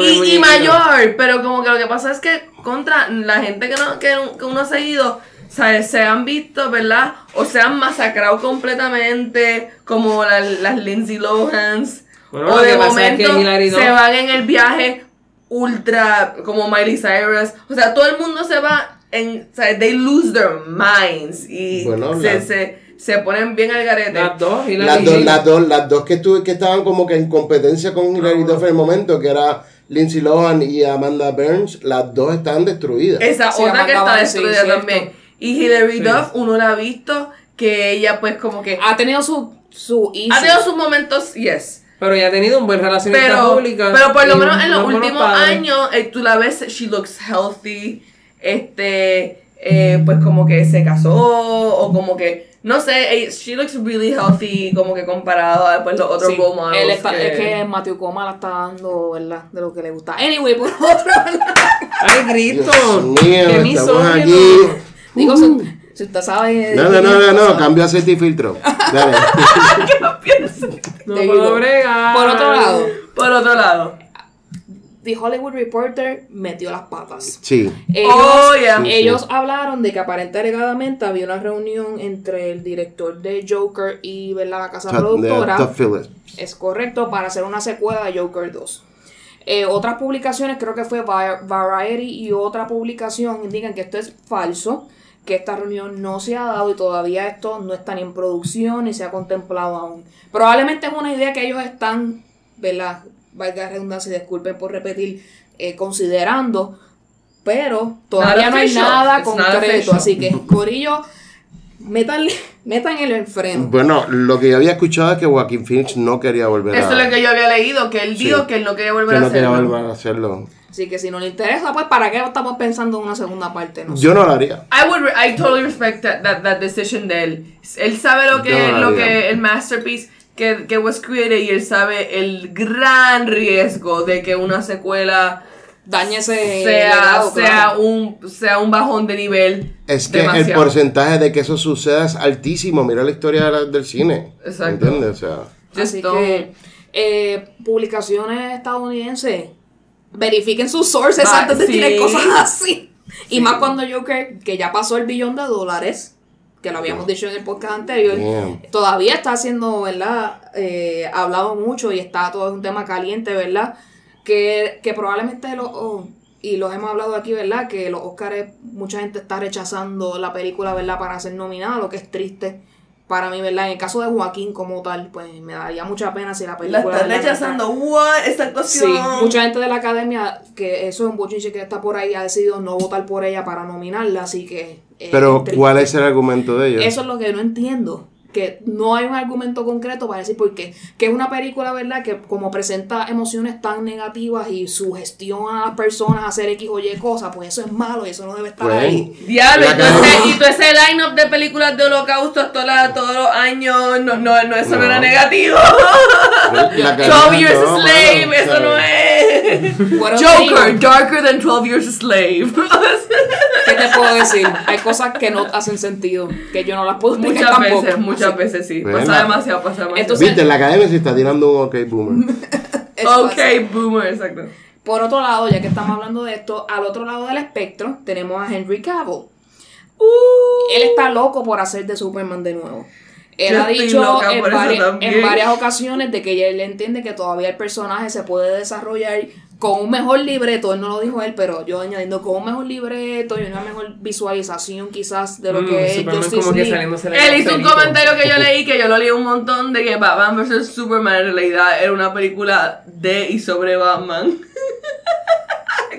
Y, y mayor, pero como que lo que pasa es que contra la gente que, no, que, que uno ha seguido, ¿sabes? se han visto, ¿verdad? O se han masacrado completamente, como la- las Lindsay Lohans. Bueno, o de que pasa es que momento Hilary se van en el viaje ultra, como Miley Cyrus. O sea, todo el mundo se va en, ¿sabes? They lose their minds y Bueno, se, la- se, se ponen bien al garete. Las dos, Hilary Las dos, las dos, las dos que, estuve, que estaban como que en competencia con Hilary Duff en el momento, que era Lindsay Lohan y Amanda Burns, las dos estaban destruidas. Esa Sí, otra que Amanda está Bynes, sí, destruida también. Y Hilary Sí. Duff, uno la ha visto que ella pues como que Ha tenido su, su issue. ha tenido sus momentos, yes. Pero ya ha tenido un buen relacionista Pero, pública. pero por lo menos en los últimos años, eh, tú la ves, she looks healthy, este, eh, pues como que se casó, o como que, no sé, eh, she looks really healthy, como que comparado a pues, los otros Sí, role models él está, que- Es que Matthew Coma la está dando, ¿verdad? De lo que le gusta. Anyway, por otro lado. ¡Ay, Cristo! Dios mío, ¡Qué estamos misógino! aquí. Digo, si, si usted sabe. No, no, no, no, no, cambio aceite y filtro. Dale. No puedo bregar. Por otro lado, Por otro lado. The Hollywood Reporter metió las patas. Sí. Ellos, Oh, yeah. Sí, ellos hablaron de que aparente alegadamente había una reunión entre el director de Joker y ¿verdad? la casa de productora. Es correcto, para hacer una secuela de Joker 2. Eh, otras publicaciones, creo que fue Va- Variety y otra publicación, indican que esto es falso, que esta reunión no se ha dado y todavía esto no está ni en producción ni se ha contemplado aún. Probablemente es una idea que ellos están, ¿verdad? Valga la redundancia disculpen por repetir, eh, considerando, pero todavía no hay nada concreto. Así que, Corillo, métanle, metan el freno. Bueno, lo que yo había escuchado es que Joaquín Phoenix no quería volver Eso a... es lo que yo había leído, que él Sí. dijo que él no quería volver que a no quería hacerlo. volver a hacerlo. Así que si no le interesa, pues ¿para qué estamos pensando en una segunda parte? No sé. Yo no lo haría. I would re- I totally respect that, that, that decision de él. Él sabe lo que, no lo lo que el masterpiece que, que was created y él sabe el gran riesgo de que una secuela Dañe ese sea, legado, sea, claro. un, sea un bajón de nivel. Es que el porcentaje de que eso suceda es altísimo. Mira la historia de la- del cine. Exacto. ¿Entiendes? O sea, Así que eh, publicaciones estadounidenses verifiquen sus sources Va, antes de sí. tirar cosas así. Y más cuando Joker, que ya pasó el billón de dólares, que lo habíamos dicho en el podcast anterior, Damn. todavía está siendo, ¿verdad? Eh, hablado mucho y está todo un tema caliente, ¿verdad? Que, que probablemente los, oh, y los hemos hablado aquí, ¿verdad? Que los Oscars, mucha gente está rechazando la película, ¿verdad? Para ser nominada, lo que es triste para mí, ¿verdad? En el caso de Joaquín como tal, pues me daría mucha pena si la La película... están ¿verdad? rechazando. What? Esta Sí, actuación. mucha gente de la academia, que eso es un bochinche que está por ahí, ha decidido no votar por ella para nominarla, así que... eh, pero. ¿cuál es el argumento de ellos? Eso es lo que no entiendo. Que no hay un argumento concreto para decir por qué. Que es una película, ¿verdad? Que como presenta emociones tan negativas y sugestiona a las personas a hacer X o Y cosas, pues eso es malo y eso no debe estar Pues, ahí. Diablo, y todo ese, line-up de películas de holocausto toda todos los años, no, no, no eso no, No. era negativo. La 12 calidad, Years a no, Slave, eso o sea, no es. Joker, darker than 12 Years a Slave. que te puedo decir? Hay cosas que no hacen sentido, que yo no las puedo explicar Muchas tampoco. veces, muchas veces sí. Pasa demasiado, pasa demasiado. Entonces- Viste, en la academia se está tirando un ok boomer. ok, boomer, exacto. Por otro lado, ya que estamos hablando de esto, al otro lado del espectro tenemos a Henry Cavill. Él está loco por hacer de Superman de nuevo. Él Yo ha dicho en, vari- varias ocasiones de que él entiende que todavía el personaje se puede desarrollar con un mejor libreto, él no lo dijo él, pero yo añadiendo con un mejor libreto y una mejor visualización quizás de lo Mm, que es Superman Justice League. de Él hizo un comentario que yo leí, que yo lo leí un montón, de que Batman vs. Superman en realidad era una película de y sobre Batman.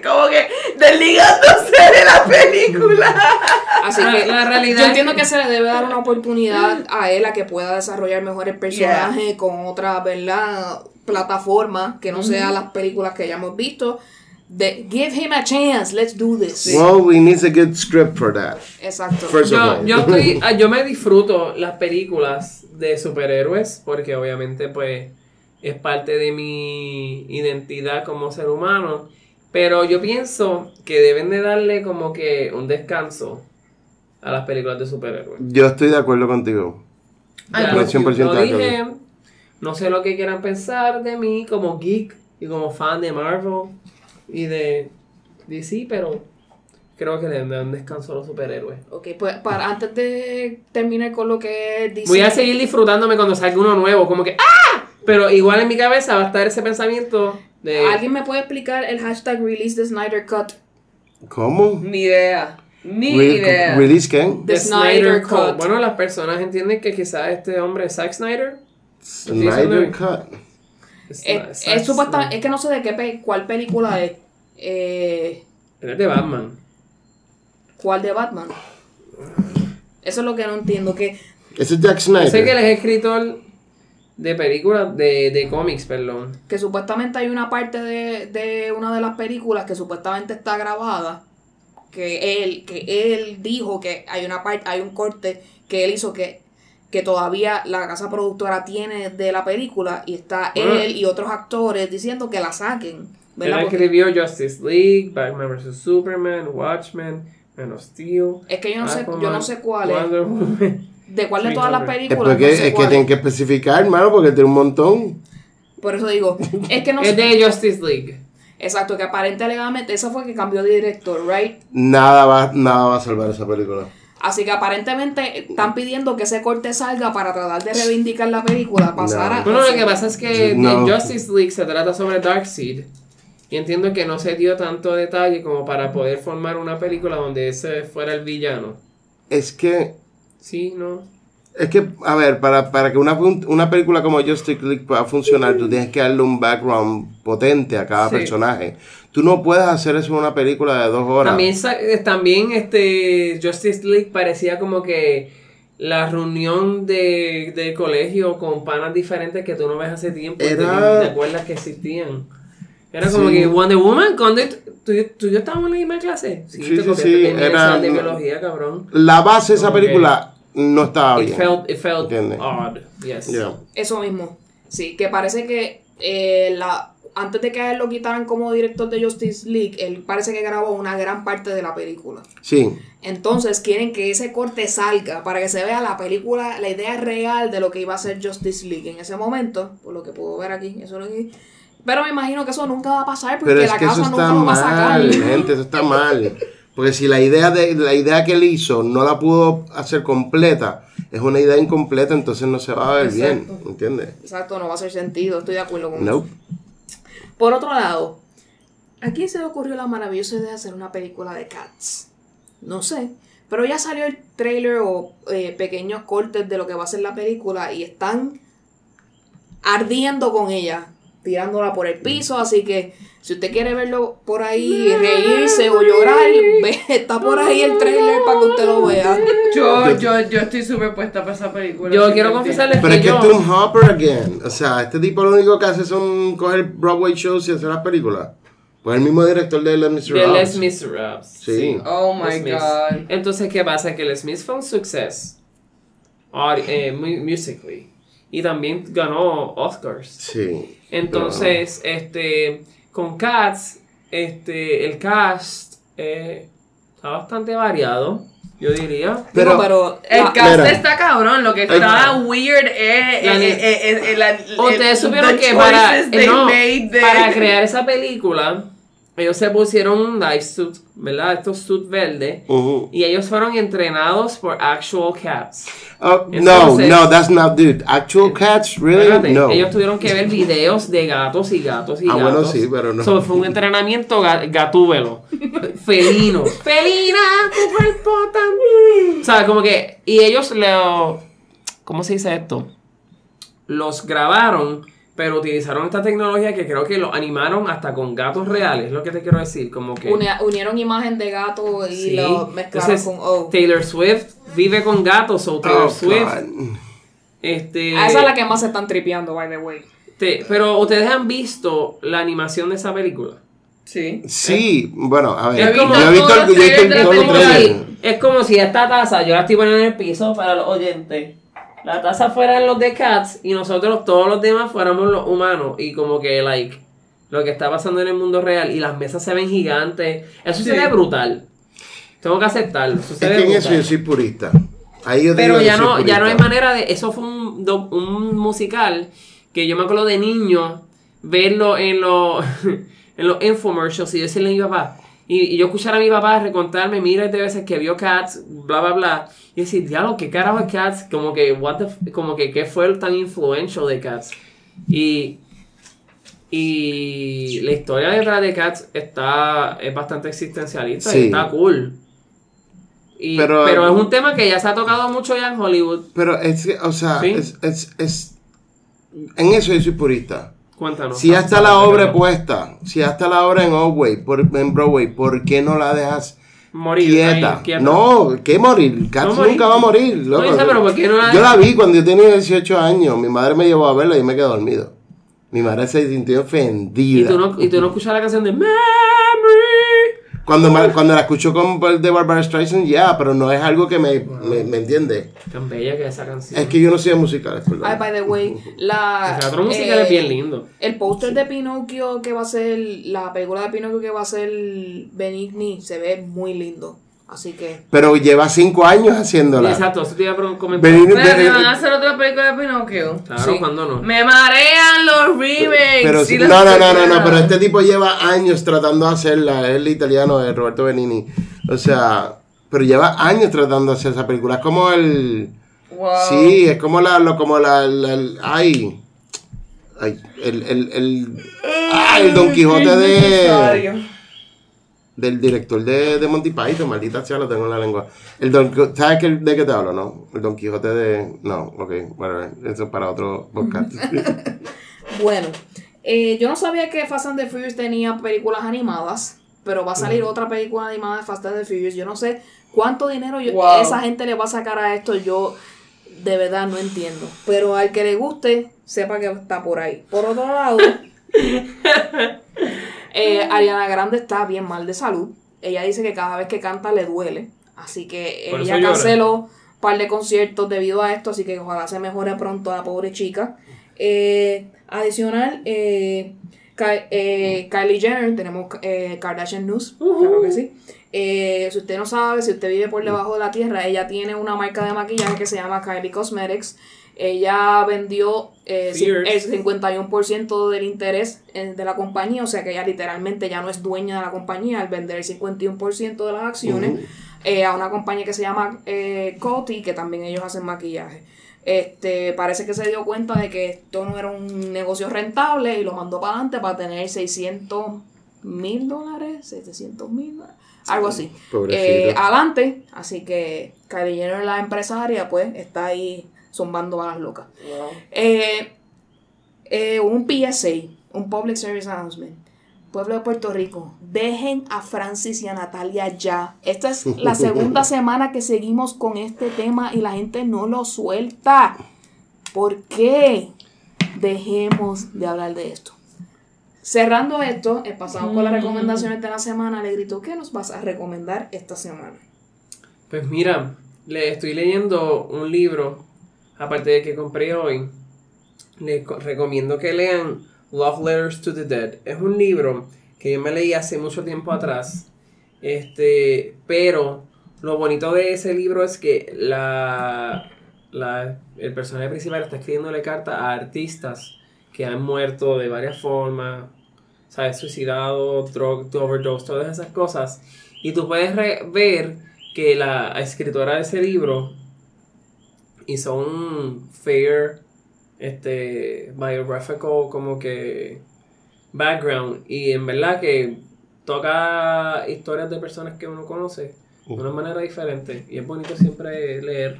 Como que desligándose de la película. Así que la realidad yo entiendo que- se le debe dar una oportunidad a él a que pueda desarrollar mejor el personaje con otra, ¿verdad? plataforma que no sea las películas que ya hemos visto. De, give him a chance, let's do this. Well, we need a good script for that. Exacto. First of Yo, all. yo, estoy, ah, yo me disfruto las películas de superhéroes porque obviamente pues es parte de mi identidad como ser humano. Pero yo pienso que deben de darle como que un descanso a las películas de superhéroes. Yo estoy de acuerdo contigo. Ay, Ya, Estoy 100% lo de dije, acuerdo. no sé lo que quieran pensar de mí como geek y como fan de Marvel y de DC, pero creo que le dan un descanso a los superhéroes. Ok, pues para, antes de terminar con lo que dice. Voy a seguir disfrutándome cuando salga uno nuevo, como que ¡ah! Pero igual en mi cabeza va a estar ese pensamiento de... ¿Alguien me puede explicar el hashtag release the Snyder Cut? ¿Cómo? Ni idea. Ni Re- idea. ¿Release quién? The Snyder Cut. Bueno, las personas entienden que quizás este hombre es Zack Snyder. Snyder Cut. Es, Es, Zack es supuestamente, Snyder. es que no sé de qué pe- cuál película es. Eh, es de Batman. ¿Cuál de Batman? Eso es lo que no entiendo. Que Ese es Jack Yo sé que él Snyder. es escritor de películas, de, de cómics, perdón. que supuestamente hay una parte de, de una de las películas que supuestamente está grabada que él que él dijo que hay una parte hay un corte que él hizo que que todavía la casa productora tiene de la película y está Bueno. él y otros actores diciendo que la saquen Él ¿verdad? Porque escribió Justice League, Batman vs. Superman, Watchmen, Man of Steel. es que yo no sé yo no sé cuál es Wonder Woman. De cuál de todas las 300. Es, películas porque, no sé es que tienen que especificar, hermano, porque tiene un montón. por eso digo es que no Es de Justice League. exacto que aparente alegadamente esa fue que cambió de director right Nada va, nada va a salvar esa película. Así que aparentemente están pidiendo que ese corte salga para tratar de reivindicar la película, pasar a... Bueno, lo que pasa es que No. en Justice League se trata sobre Darkseid. Y entiendo que no se dio tanto detalle como para poder formar una película donde ese fuera el villano. Es que, Sí, no. es que, a ver, para, para que una, una película como Justice League pueda funcionar, tú tienes que darle un background potente a cada Sí. personaje. Tú no puedes hacer eso en una película de dos horas. También, eh, también este Justice League parecía como que la reunión de, de colegio con panas diferentes que tú no ves hace tiempo y te acuerdas que existían. Era como Sí. que Wonder Woman, cuando tú, y- tú y yo estábamos en la misma clase. Sí, Sí, sí, sí, era- universidad de biología, cabrón. La base de esa película no estaba It bien. felt, it felt odd, yes. Yeah. Eso mismo. Sí, que parece que eh, la antes de que a él lo quitaran como director de Justice League, él parece que grabó una gran parte de la película. Sí. Entonces quieren que ese corte salga para que se vea la película, la idea real de lo que iba a ser Justice League en ese momento, por lo que puedo ver aquí, eso es lo que- Pero me imagino que eso nunca va a pasar porque Pero es la que eso casa está nunca lo va a sacar. mal, gente, eso está mal. Porque si la idea de la idea que él hizo no la pudo hacer completa, es una idea incompleta, entonces no se va a ver bien, Exacto. ¿entiendes? Exacto, no va a hacer sentido, estoy de acuerdo con eso. Nope. Por otro lado, ¿a quién se le ocurrió la maravillosa idea de hacer una película de Cats? No sé. Pero ya salió el trailer o eh, pequeños cortes de lo que va a ser la película y están ardiendo con ella, tirándola por el piso. Así que si usted quiere verlo por ahí, reírse o llorar, ve, está por ahí el trailer para que usted lo vea. Yo, yo, yo estoy súper puesta para esa película. Yo quiero confesarles Pero que es que yo... Tom Hopper again. O sea, este tipo lo único que hace son coger Broadway shows y hacer las películas. Pues el mismo director de Les De Miserables. Les Miserables. Sí. Oh my god. Entonces, ¿qué pasa? Que Les Mis fue un suceso. Mu- musically. Y también ganó Oscars. Sí. Entonces, este, con Cats, este, el cast, eh, Está bastante variado, yo diría. Pero- pero El la- cast Mira. está cabrón, lo que está weird es... Eh, eh, Ustedes supieron que para, no, para crear esa película, ellos se pusieron un life suit, ¿verdad? Estos suit verdes. Y ellos fueron entrenados por actual cats. Oh, no, Entonces- no, that's not, dude. Actual cats, really? Espérate, No. Ellos tuvieron que ver videos de gatos y gatos y Ah, gatos. bueno, sí, pero no. So, fue un entrenamiento ga- gatúbelo. Felino. Felina, tu cuerpo también. O sea, como que. Y ellos lo. ¿Cómo se dice esto? Los grabaron, pero utilizaron esta tecnología que creo que lo animaron hasta con gatos reales. Es lo que te quiero decir. Como que. uni- unieron imagen de gato y Sí. lo mezclaron Entonces, con O. Taylor Swift vive con gatos, o Taylor Oh, Swift. God. Este, A esa es la que más se están tripeando, by the way. te- pero ustedes han visto la animación de esa película. Sí. Sí, bueno, a ver. Es como- yo he visto, yo he película. trailers. si, es como si esta taza, yo la estoy poniendo en el piso para los oyentes. La taza fueran los de Cats y nosotros todos los demás fuéramos los humanos. Y como que, like, lo que está pasando en el mundo real y las mesas se ven gigantes. Eso se Sí. ve brutal. Tengo que aceptarlo. Eso se Es ve que en brutal. eso yo soy purista. Ahí yo Pero ya no, ya no hay manera de. Eso fue un, do- un musical que yo me acuerdo de niño verlo en los en los infomercials y decirle a mi papá. Y, y yo escuchar a mi papá recontarme miles de veces que vio Cats, bla bla bla. Y decir, diablo, ¿qué carajo es Cats? Como que, what the como que, ¿qué fue el tan influential de Cats? Y. Y la historia detrás de Cats está, es bastante existencialista Sí. y está cool. Y- Pero- pero, es un tema que ya se ha tocado mucho ya en Hollywood. Pero es que, o sea, Sí. es, es, es- En eso yo soy purista. Cuéntanos. Si ya está la obra puesta, si ya está la obra en Broadway, por, en Broadway, ¿por qué no la dejas Morir. quieta? ahí, quieta. No, ¿qué morir? Cats No nunca va a morir. loco. yo sé, pero ¿por qué no la Yo la dejas? vi cuando yo tenía 18 años. Mi madre me llevó a verla y yo me quedé dormido. Mi madre se sintió ofendida. Y tú no, y tú no escuchas la canción de. Cuando, cuando la escucho con de Barbara Streisand, ya, pero no es algo que me, me, me entiende. Tan bella que es esa canción. Es que yo no soy de musicales, perdón. Ay, by the way, la. El teatro musical eh, es bien lindo. El póster de Pinocchio que va a ser. La película de Pinocchio que va a ser Benigni se ve muy lindo. Así que. Pero lleva cinco años haciéndola. Exacto, eso te iba a comentar. Espérate, de- van a hacer otra película de Pinocchio. Claro, Sí. cuando no. Me marean los remakes. Pero sí- no, no, no, no, no, pero este tipo lleva años tratando de hacerla, es el italiano de Roberto Benini. O sea, pero lleva años tratando de hacer esa película. Es como el. Wow. Sí, es como la. Lo, como la, la- el- ay. Ay, el, el, el, ay, el Don Quijote de. Del director de, de Monty Python, maldita sea, lo tengo en la lengua. El Don ¿Sabes qué- de qué te hablo, no? El Don Quijote de. No, ok, bueno, eso es para otro podcast. Bueno, eh, yo no sabía que Fast and the Furious tenía películas animadas, pero va a salir otra película animada de Fast and the Furious. Yo no sé cuánto dinero yo- Wow. esa gente le va a sacar a esto. Yo de verdad no entiendo. Pero al que le guste, sepa que está por ahí. Por otro lado, eh, Ariana Grande está bien mal de salud. Ella dice que cada vez que canta le duele. Así que Por ella canceló un par de conciertos debido a esto. Así que ojalá se mejore pronto la pobre chica. Eh, adicional, eh, Ka- eh, Kylie Jenner, tenemos eh, Kardashian News, claro que sí. Eh, si usted no sabe, si usted vive por debajo de la tierra, ella tiene una marca de maquillaje que se llama Kylie Cosmetics. Ella vendió eh, el Fierce. 51% del interés de la compañía, o sea que ella literalmente ya no es dueña de la compañía al vender el 51% de las acciones eh, a una compañía que se llama eh, Coty, que también ellos hacen maquillaje. Este, parece que se dio cuenta de que esto no era un negocio rentable y lo mandó para adelante para tener 600 mil dólares, 700 mil, algo así. Eh, adelante, así que Kylie Jenner, la empresaria, pues está ahí zumbando a las locas. Eh, eh, un PSA, un Public Service Announcement. Pueblo de Puerto Rico, dejen a Francis y a Natalia ya. Esta es la segunda semana que seguimos con este tema y la gente no lo suelta. ¿Por qué? Dejemos de hablar de esto. Cerrando esto, eh, pasamos con las recomendaciones de la semana. Le grito, ¿qué nos vas a recomendar esta semana? Pues mira, le estoy leyendo un libro, aparte de que compré hoy. Les co- recomiendo que lean Love Letters to the Dead. Es un libro que yo me leí hace mucho tiempo atrás Este, pero lo bonito de ese libro es que la, la, el personaje principal está escribiéndole cartas a artistas que han muerto de varias formas, ¿sabes? Suicidado, drug overdose, todas esas cosas. Y tú puedes ver que la escritora de ese libro hizo un fair, este, biographical como que background. Y en verdad que toca historias de personas que uno conoce de una manera diferente. Y es bonito siempre leer.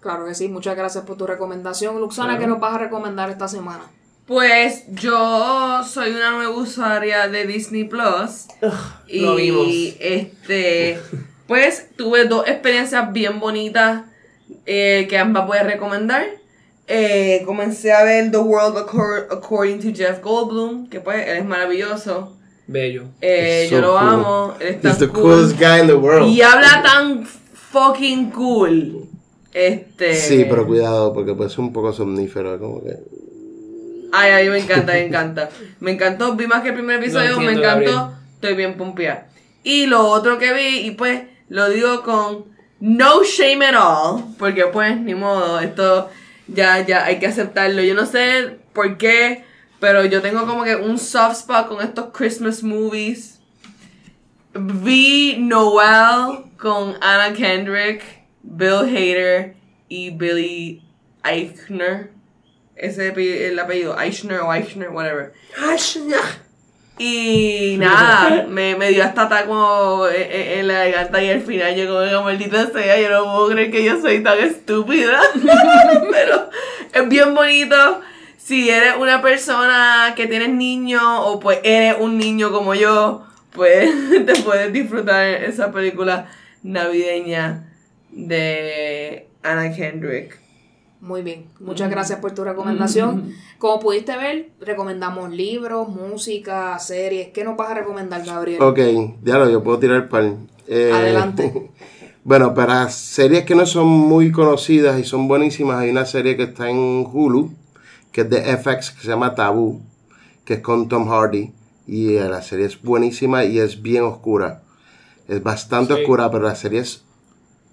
Claro que sí, muchas gracias por tu recomendación. Luxana, Claro. ¿qué nos vas a recomendar esta semana? Pues yo soy una nueva usuaria de Disney Plus. y lo vimos. este, pues tuve dos experiencias bien bonitas eh, que ambas voy a recomendar. Eh, comencé a ver The World Accor- According to Jeff Goldblum, que pues él es maravilloso. Bello. Eh, It's yo so lo cool. amo. Él es tan He's the cool. coolest guy in the world. Y habla tan fucking cool. Este. Sí, pero cuidado, porque puede ser un poco somnífero, como que... Ay, ay, me encanta, me encanta. Me encantó, vi más que el primer episodio, me entiendo, encantó. Gabriel. Estoy bien pompeada. Y lo otro que vi, y pues lo digo con no shame at all, porque pues ni modo, esto ya, ya hay que aceptarlo. Yo no sé por qué, pero yo tengo como que un soft spot con estos Christmas movies. Vi Noel con Anna Kendrick, Bill Hader y Billy Eichner. Ese es el apellido, Eichner o Eichner, whatever. Y nada, me, me dio hasta taco en, en- en la garganta y al final yo como maldita sea, yo no puedo creer que yo soy tan estúpida. Pero es bien bonito. Si eres una persona que tienes niños o pues eres un niño como yo, pues te puedes disfrutar esa película navideña de Anna Kendrick. Muy bien, muchas gracias por tu recomendación. Como pudiste ver, recomendamos libros, música, series. ¿Qué nos vas a recomendar, Gabriel? Ok, ya lo, yo puedo tirar par. Eh, Adelante. Bueno, para series que no son muy conocidas y son buenísimas, hay una serie que está en Hulu, que es de FX, que se llama Taboo, que es con Tom Hardy. Y eh, la serie es buenísima y es bien oscura. Es bastante Sí. oscura, pero la serie es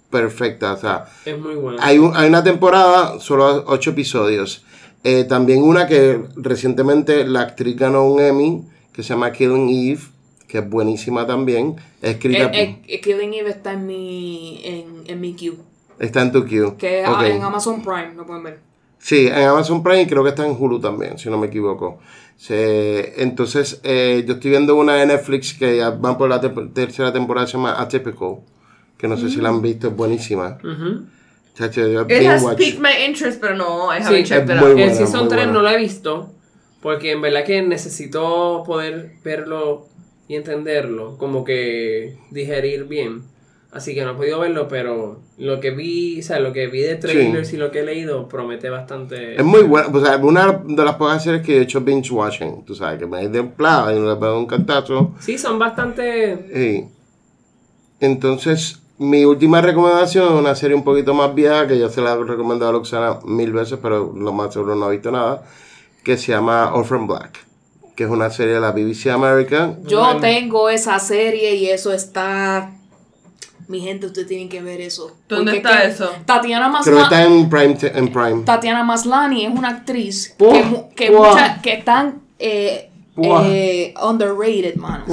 perfecta. O sea, Es muy bueno. hay, un- hay una temporada, solo ocho episodios. Eh, también una que recientemente la actriz ganó un Emmy, que se llama Killing Eve, que es buenísima también. Escrita, Eh, eh, Killing Eve está en mi, en, en mi queue. está en tu queue. Que es Ok. en Amazon Prime, lo pueden ver. Sí, en Amazon Prime y creo que está en Hulu también, si no me equivoco. Se- entonces, eh, yo estoy viendo una de Netflix que ya van por la te- tercera temporada, se llama Atypical, que no sé si la han visto, es buenísima. Chacho, yo It has watch. piqued my interest, pero no, I Sí, haven't es checked it out. buena, el Season muy 3 buena. no lo he visto. Porque en verdad que necesito poder verlo y entenderlo. Como que digerir bien. Así que no he podido verlo, pero lo que vi, o sea, lo que vi de trailers y lo que he leído promete bastante. Es muy buena, o sea, una de las pocas series que he hecho binge watching, tú sabes, que me he de plata y me le pego un cantazo. Sí, son bastante. Sí. Entonces, mi última recomendación es una serie un poquito más vieja, que yo se la he recomendado a Luxana mil veces, pero lo más seguro no ha visto nada, que se llama Orphan Black, que es una serie de la BBC America. Yo Bueno. tengo esa serie y eso está. Mi gente, ustedes tienen que ver eso. ¿Dónde está que eso? Tatiana Creo que Maslany. está en Prime. En Prime. Tatiana Maslany es una actriz que, que, mucha- que están eh, eh, underrated, mano.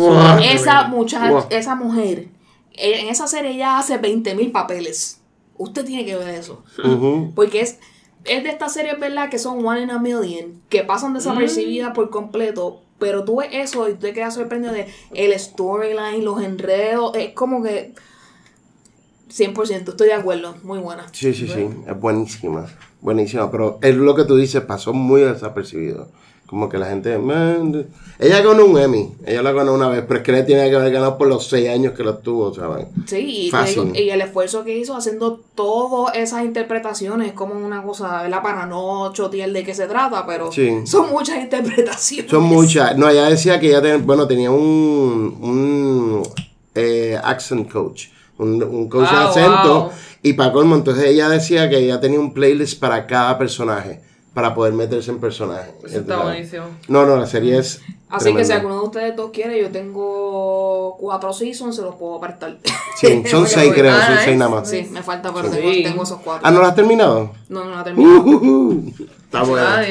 Esa, mucha, Buah. esa mujer, en esa serie ella hace 20 mil papeles. Usted tiene que ver eso. Porque es, es de estas series, ¿verdad? Que son one in a million, que pasan desapercibidas por completo. Pero tú ves eso y tú te quedas sorprendido de el storyline, los enredos. Es como que 100%, estoy de acuerdo. Muy buena. Sí, sí, sí, es buenísima, buenísima, pero es lo que tú dices, pasó muy desapercibido. Como que la gente, man, ella ganó un Emmy, ella la ganó una vez, pero es que le tiene que haber ganado por los seis años que lo tuvo, ¿saben? Sí, Fácil. y el esfuerzo que hizo haciendo todas esas interpretaciones es como una cosa, ¿verdad? Para no chotear de qué se trata, pero Sí. son muchas interpretaciones. Son muchas. No, ella decía que ella ten- bueno, tenía un, un eh, accent coach, un, un coach de Ah, acento, wow. y para colmo, entonces ella decía que ella tenía un playlist para cada personaje, para poder meterse en personaje. Eso está buenísimo. No, no, la serie es Así que si alguno de ustedes dos quiere, yo tengo cuatro seasons se los puedo apartar. Sí, son seis creo, Ah, son nice. seis nada más. sí, me falta, pero Sí. tengo, tengo esos cuatro. Ah, ¿no lo has terminado? No, no lo he terminado. Uh, uh, uh. Está bueno. Ah.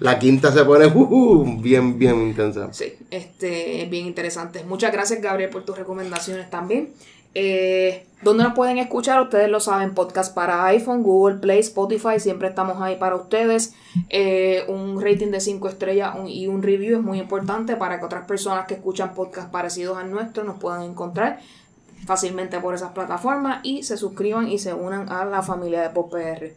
La quinta se pone uh, uh, bien, bien intensa. Sí, este, es bien interesante. Muchas gracias, Gabriel, por tus recomendaciones también. Eh, ¿Dónde nos pueden escuchar? Ustedes lo saben, podcast para iPhone, Google Play, Spotify, siempre estamos ahí para ustedes. Eh, un rating de 5 estrellas y un review es muy importante para que otras personas que escuchan podcasts parecidos al nuestro nos puedan encontrar fácilmente por esas plataformas y se suscriban y se unan a la familia de PopPR.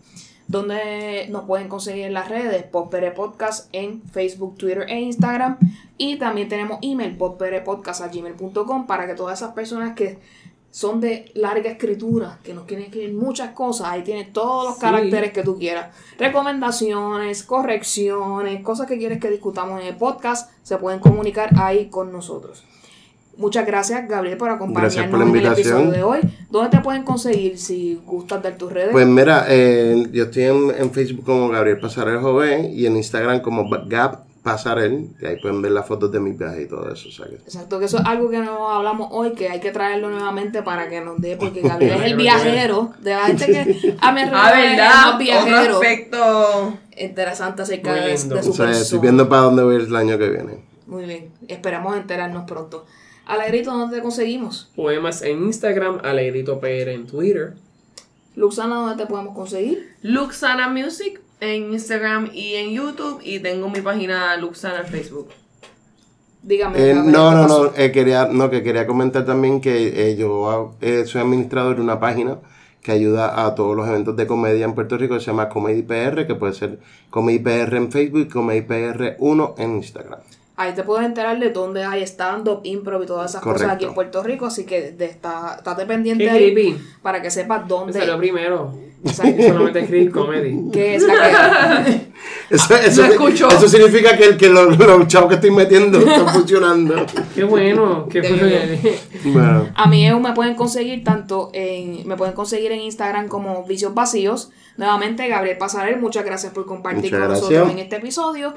Donde nos pueden conseguir en las redes PopPR Podcast en Facebook, Twitter e Instagram. Y también tenemos email popprpodcast.gmail.com para que todas esas personas que son de larga escritura, que nos quieren escribir muchas cosas, ahí tienes todos los Sí. caracteres que tú quieras. Recomendaciones, correcciones, cosas que quieres que discutamos en el podcast, se pueden comunicar ahí con nosotros. Muchas gracias, Gabriel, por acompañarnos por en el episodio de hoy. ¿Dónde te pueden conseguir si gustas dar tus redes? Pues mira, eh, yo estoy en, en Facebook como Gabriel Pasarel Joven y en Instagram como Gab Pasarel. Y ahí pueden ver las fotos de mi viaje y todo eso. o sea que- Exacto, que eso es algo que no hablamos hoy, que hay que traerlo nuevamente para que nos dé, porque Gabriel es el viajero de la gente que a mi alrededor viajero. aspecto. Interesante acerca de, de su O sea, estoy viendo para dónde voy a ir el año que viene. Muy bien, esperamos enterarnos pronto. Alegrito, ¿dónde te conseguimos? Poemas en Instagram, Alegrito PR en Twitter. Luxana, ¿dónde te podemos conseguir? Luxana Music en Instagram y en YouTube. Y tengo mi página Luxana en Facebook. Dígame. Eh, no, ¿qué no, no, eh, quería, no, que quería comentar también que eh, yo eh, soy administrador de una página que ayuda a todos los eventos de comedia en Puerto Rico, se llama Comedy PR, que puede ser Comedy PR en Facebook y Comedy PR 1 en Instagram. Ahí te puedes enterar de dónde hay stand-up, improv y todas esas cosas Correcto. aquí en Puerto Rico, así que de esta, estate pendiente Qué ahí creepy. para que sepas Me dónde. salió primero. Exacto. Yo solamente escribí comedy. que es la que- Eso, eso, no escucho. eso significa que, el, que los, los chavos que estoy metiendo están funcionando. Qué bueno. Qué bueno. A mí me pueden conseguir tanto en, me pueden conseguir en Instagram como Vicios Vacíos. Nuevamente, Gabriel Pasarel, muchas gracias por compartir Muchas con gracias. nosotros en este episodio.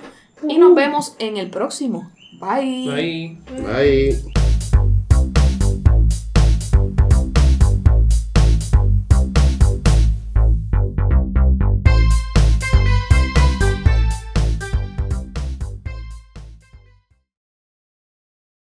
Y nos vemos en el próximo. Bye. Ahí. bye.